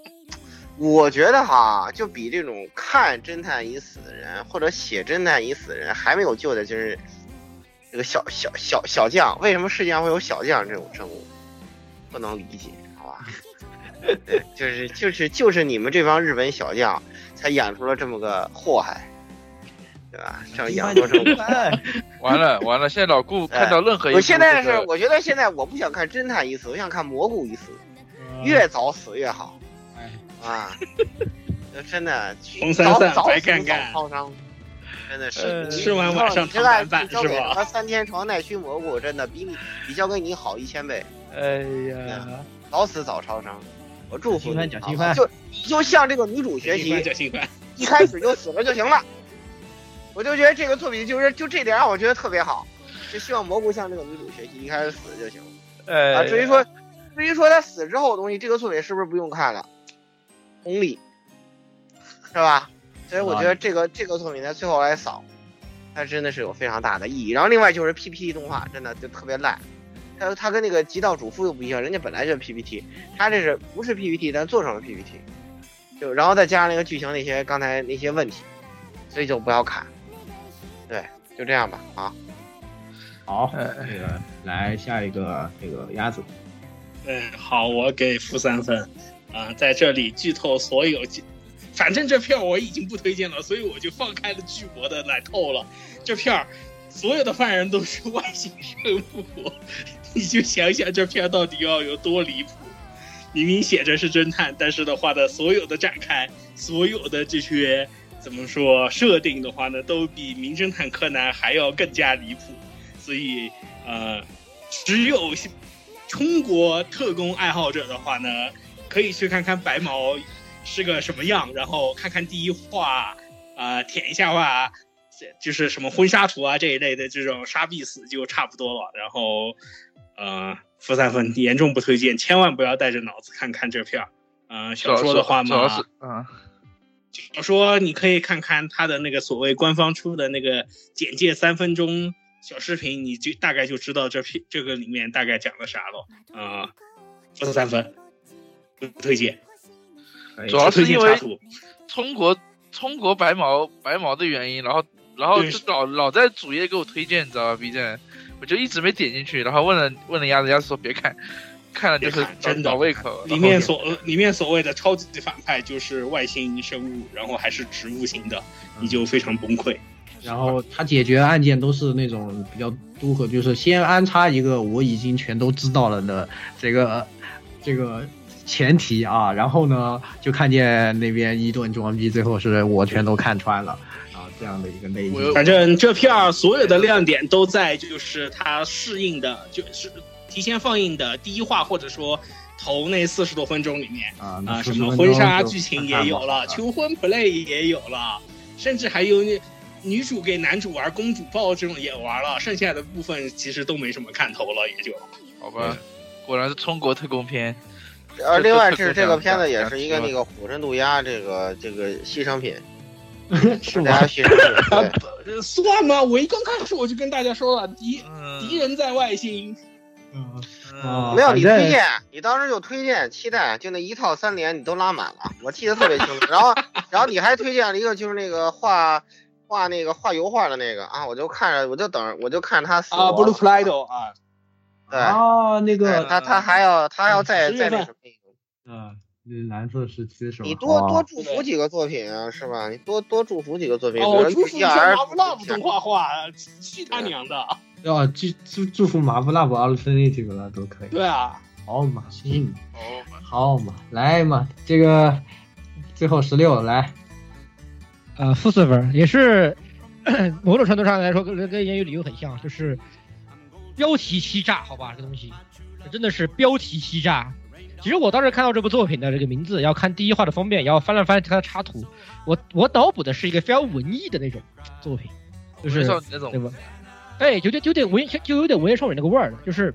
我觉得哈，就比这种看侦探已死的人，或者写侦探已死的人还没有救的，就是这个小小小小将，为什么世界上会有小将这种生物？不能理解，好吧？对，就是就是就是你们这帮日本小将才演出了这么个祸害，对吧？这样养出这么 完了完了，现在老顾看到任何一，我现在是我觉得现在我不想看侦探已死，我想看蘑菇已死，越早死越好。啊，真的，早早死早超伤，真的是吃完晚上躺板板是吧？三天床耐驱蘑菇真的比你比交给你好一千倍。哎呀，早死早超生，我祝福你。就就向这个女主学习，一开始就死了就行了。我就觉得这个作品就是就这点让我觉得特别好，就希望蘑菇向这个女主学习，一开始死就行了。啊，至于说至于说他死之后的东西，这个作品是不是不用看了？功力，是吧？所以我觉得这个这个作品在最后来扫，它真的是有非常大的意义。然后另外就是 PPT 动画，真的就特别烂。它它跟那个《极道主夫》又不一样，人家本来就是 PPT，它这是不是 PPT，但做成了 PPT。就然后再加上那个剧情那些刚才那些问题，所以就不要看。对，就这样吧。啊，好，那个来下一个这个鸭子。嗯，好，我给负三分。啊，在这里剧透所有，反正这片我已经不推荐了，所以我就放开了巨魔的来透了。这片儿所有的犯人都是外星生物，你就想想这片到底要有多离谱。明明写着是侦探，但是的话呢，所有的展开，所有的这些怎么说设定的话呢，都比名侦探柯南还要更加离谱。所以呃，只有中国特工爱好者的话呢。可以去看看白毛是个什么样，然后看看第一话，啊，舔一下话，就是什么婚纱图啊这一类的这种杀必死就差不多了。然后，呃，负三分，严重不推荐，千万不要带着脑子看看这片儿。呃，小说的话嘛，啊，小说你可以看看他的那个所谓官方出的那个简介三分钟小视频，你就大概就知道这片这个里面大概讲了啥了。啊，负三分。不推荐，主要是因为中国中国白毛白毛的原因，然后然后就老老在主页给我推荐，你知道吧？B 站，我就一直没点进去，然后问了问了鸭子，鸭子说别看，看了就是真倒胃口。里面所里面所谓的超级反派就是外星生物，然后还是植物型的，你就非常崩溃。然后他解决案件都是那种比较都合，就是先安插一个我已经全都知道了的这个这个。前提啊，然后呢，就看见那边一顿装逼，最后是我全都看穿了啊，这样的一个内容。反正这片儿所有的亮点都在，就是它适应的，就是提前放映的第一话，或者说头那四十多分钟里面啊啊，什么婚纱剧情也有了，求婚 play 也有了，甚至还有女主给男主玩公主抱这种也玩了，剩下的部分其实都没什么看头了，也就好吧。果然是中国特工片。而另外是这个片子也是一个那个虎神渡鸦这个这个牺牲品，是大家牺牲品。算吗？我一刚开始我就跟大家说了，敌敌人在外星。嗯，没有你推荐，你当时就推荐期待，就那一套三连你都拉满了，我记得特别清楚。然后然后你还推荐了一个就是那个画画那个画油画的那个啊，我就看着我就等我就看着他死啊，Blue Play-Doh 啊。对啊，那个他他还要他要再再那什么？嗯，蓝色时期是吧？你多多祝福几个作品啊，是吧？你多多祝福几个作品。哦，祝福马布拉布动画化，去他娘的！要祝祝祝福马布拉布二分那几个了都可以。对啊，好嘛，行，好嘛，来嘛，这个最后十六来，呃，负四分，也是 某种程度上来说跟跟言语理由很像，就是。标题欺诈，好吧，这个东西，这真的是标题欺诈。其实我当时看到这部作品的这个名字，要看第一话的封面，然后翻了翻它的插图，我我脑补的是一个非常文艺的那种作品，就是对吧？哎，有点有点文，就有点文艺少女那个味儿的，就是，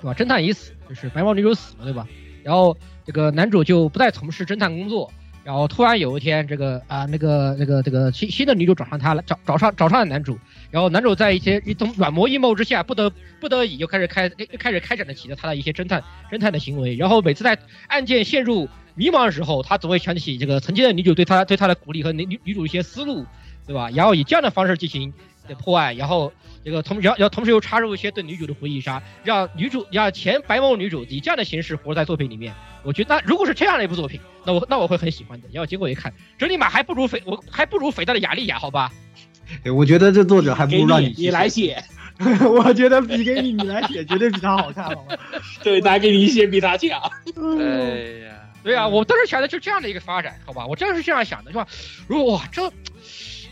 对吧？侦探已死，就是白毛女主死了，对吧？然后这个男主就不再从事侦探工作。然后突然有一天，这个啊，那个那个这个新新的女主找上他了，找找上找上了男主。然后男主在一些一种软磨硬泡之下，不得不得已又开始开开始开展了起了他的一些侦探侦探的行为。然后每次在案件陷入迷茫的时候，他总会想起这个曾经的女主对他对他的鼓励和女女女主一些思路，对吧？然后以这样的方式进行的破案，然后这个同然后同时又插入一些对女主的回忆杀，让女主让前白毛女主以这样的形式活在作品里面。我觉得那如果是这样的一部作品，那我那我会很喜欢的。然后结果一看，这尼玛还不如肥我还不如肥大的雅丽亚，好吧？对我觉得这作者还不如让你你来写。我觉得比给你你来写绝对比他好看，好吗？对，拿给你写比他强。哎呀，对啊，我当时想的就这样的一个发展，好吧？我真的是这样想的，是吧？如果哇，这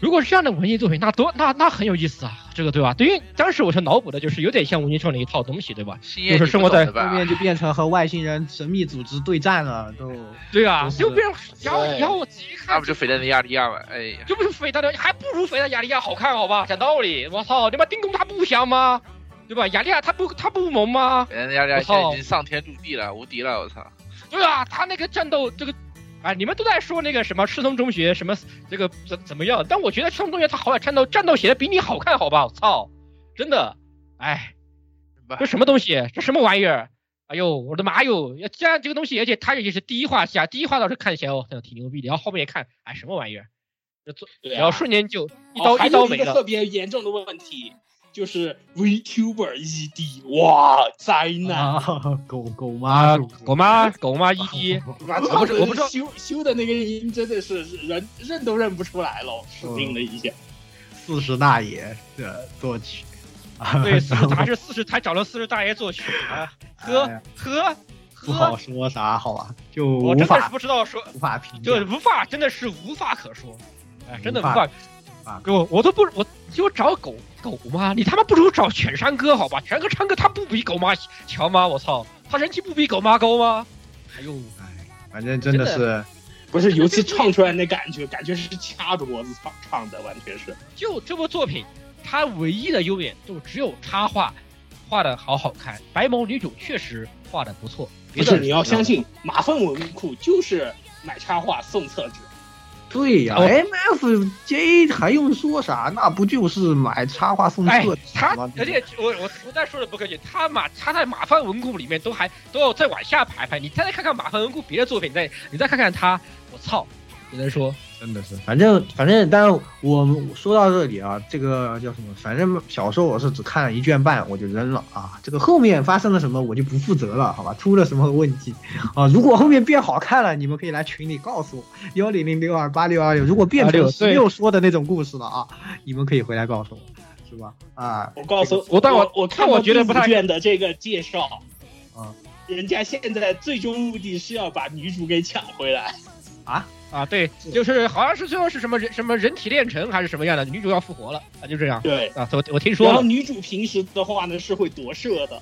如果是这样的文艺作品，那多那那很有意思啊，这个对吧？对于当时我是脑补的，就是有点像文艺少年一套东西，对吧？就是生活在后面就变成和外星人神秘组织对战了，都对啊，就变成然后然后我自己看，那不就肥蛋的亚利亚吗？哎呀，就不是肥蛋的，还不如肥蛋亚利亚好看，好吧？讲道理，我操，你妈丁公他不香吗？对吧？亚利亚他不他不萌吗？亚利亚现在已经上天入地了，无敌了，我操！对啊，他那个战斗这个。啊！你们都在说那个什么赤松中学什么这个怎怎么样？但我觉得赤松中学他好歹战斗战斗写的比你好看，好吧？我操，真的，哎，这什么东西？这什么玩意儿？哎呦，我的妈哟！既然这个东西，而且它也是第一话下，第一话倒是看起来哦，挺牛逼的。然后后面一看，哎，什么玩意儿？这做然后瞬间就一刀一刀没了。特别严重的问题。就是 VTuber ED，哇，灾难！狗狗妈，狗妈，狗妈 ED，我不是我不是修修的那个音真的是人认都认不出来了，死定了一下。四十大爷的作曲，对，四十还 是四十，才找了四十大爷作曲啊？呵呵，不好说啥，好吧？就我真的是不知道说，无法评，就无法，真的是无法可说，哎，真的无法。哥，我我都不，我我找狗狗妈，你他妈不如找犬山哥好吧？犬哥唱歌他不比狗妈强吗？我操，他人气不比狗妈高吗？哎呦，哎，反正真的是，不是，尤其唱出来那感觉，感觉是掐着脖子唱唱的，完全是。就这部作品，它唯一的优点就只有插画画的好好看，白毛女主确实画的不错。不是，你要相信马粪文库就是买插画送厕纸。对呀，M F J 还用说啥？那不就是买插画送册他而且我我我再说的不客气，他马他在马范文库里面都还都要再往下排排。你再看看马范文库别的作品，再你再看看他，我操，只能说。真的是，反正反正，但是我们说到这里啊，这个叫什么？反正小说我是只看了一卷半，我就扔了啊。这个后面发生了什么，我就不负责了，好吧？出了什么问题啊？如果后面变好看了，你们可以来群里告诉我，幺零零六二八六二六。如果变成十六说的那种故事了啊，你们可以回来告诉我，是吧？啊，我告诉我，但我我看我觉得不太卷的这个介绍啊，人家现在最终目的是要把女主给抢回来啊。啊，对，就是好像是最后是什么人什么人体炼成还是什么样的，女主要复活了啊，就这样。对啊，我我听说。然后女主平时的话呢是会夺舍的。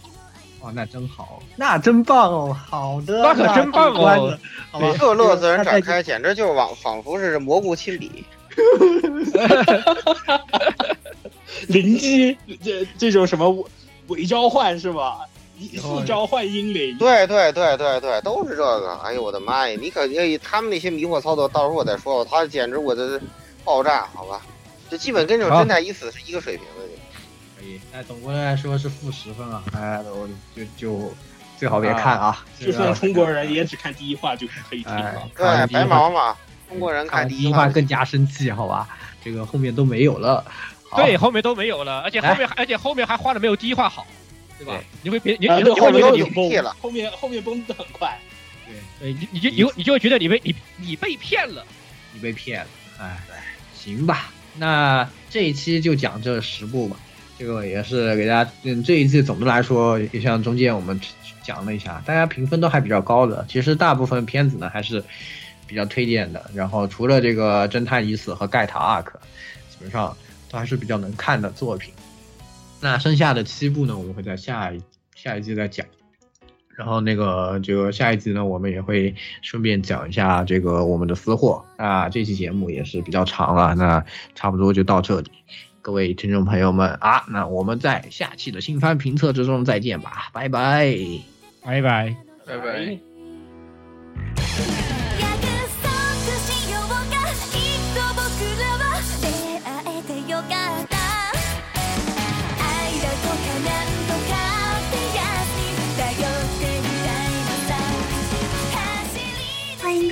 哦，那真好，那真棒哦，好的，那可真棒哦。好吧，这乐自然展开，简直就仿仿佛是蘑菇亲笔。灵机这这种什么伪召唤是吧？以速召唤英灵，对对对对对，都是这个。哎呦我的妈呀！你可他们那些迷惑操作，到时候我再说。他简直我的爆炸，好吧？这基本跟这种侦探已死是一个水平的。可以，那总归来说是负十分啊！哎，我就就最好别看啊！就算中国人也只看第一话就可以听了。对，白毛嘛，中国人看第一话更加生气，好吧？这个后面都没有了。对，后面都没有了，而且后面而且后面还画的没有第一话好。对吧？你会别你你后面你崩了，后面后面崩的很快。对，你你就你你就会觉得你被你你被骗了，你被骗了。哎，行吧，那这一期就讲这十部吧。这个也是给大家，嗯，这一季总的来说，也像中间我们讲了一下，大家评分都还比较高的。其实大部分片子呢还是比较推荐的。然后除了这个《侦探已死》和《盖塔 ARK》，基本上都还是比较能看的作品。那剩下的七部呢，我们会在下一下一季再讲。然后那个这个下一集呢，我们也会顺便讲一下这个我们的私货。那，这期节目也是比较长了，那差不多就到这里。各位听众朋友们啊，那我们在下期的新番评测之中再见吧，拜拜，拜拜，拜拜。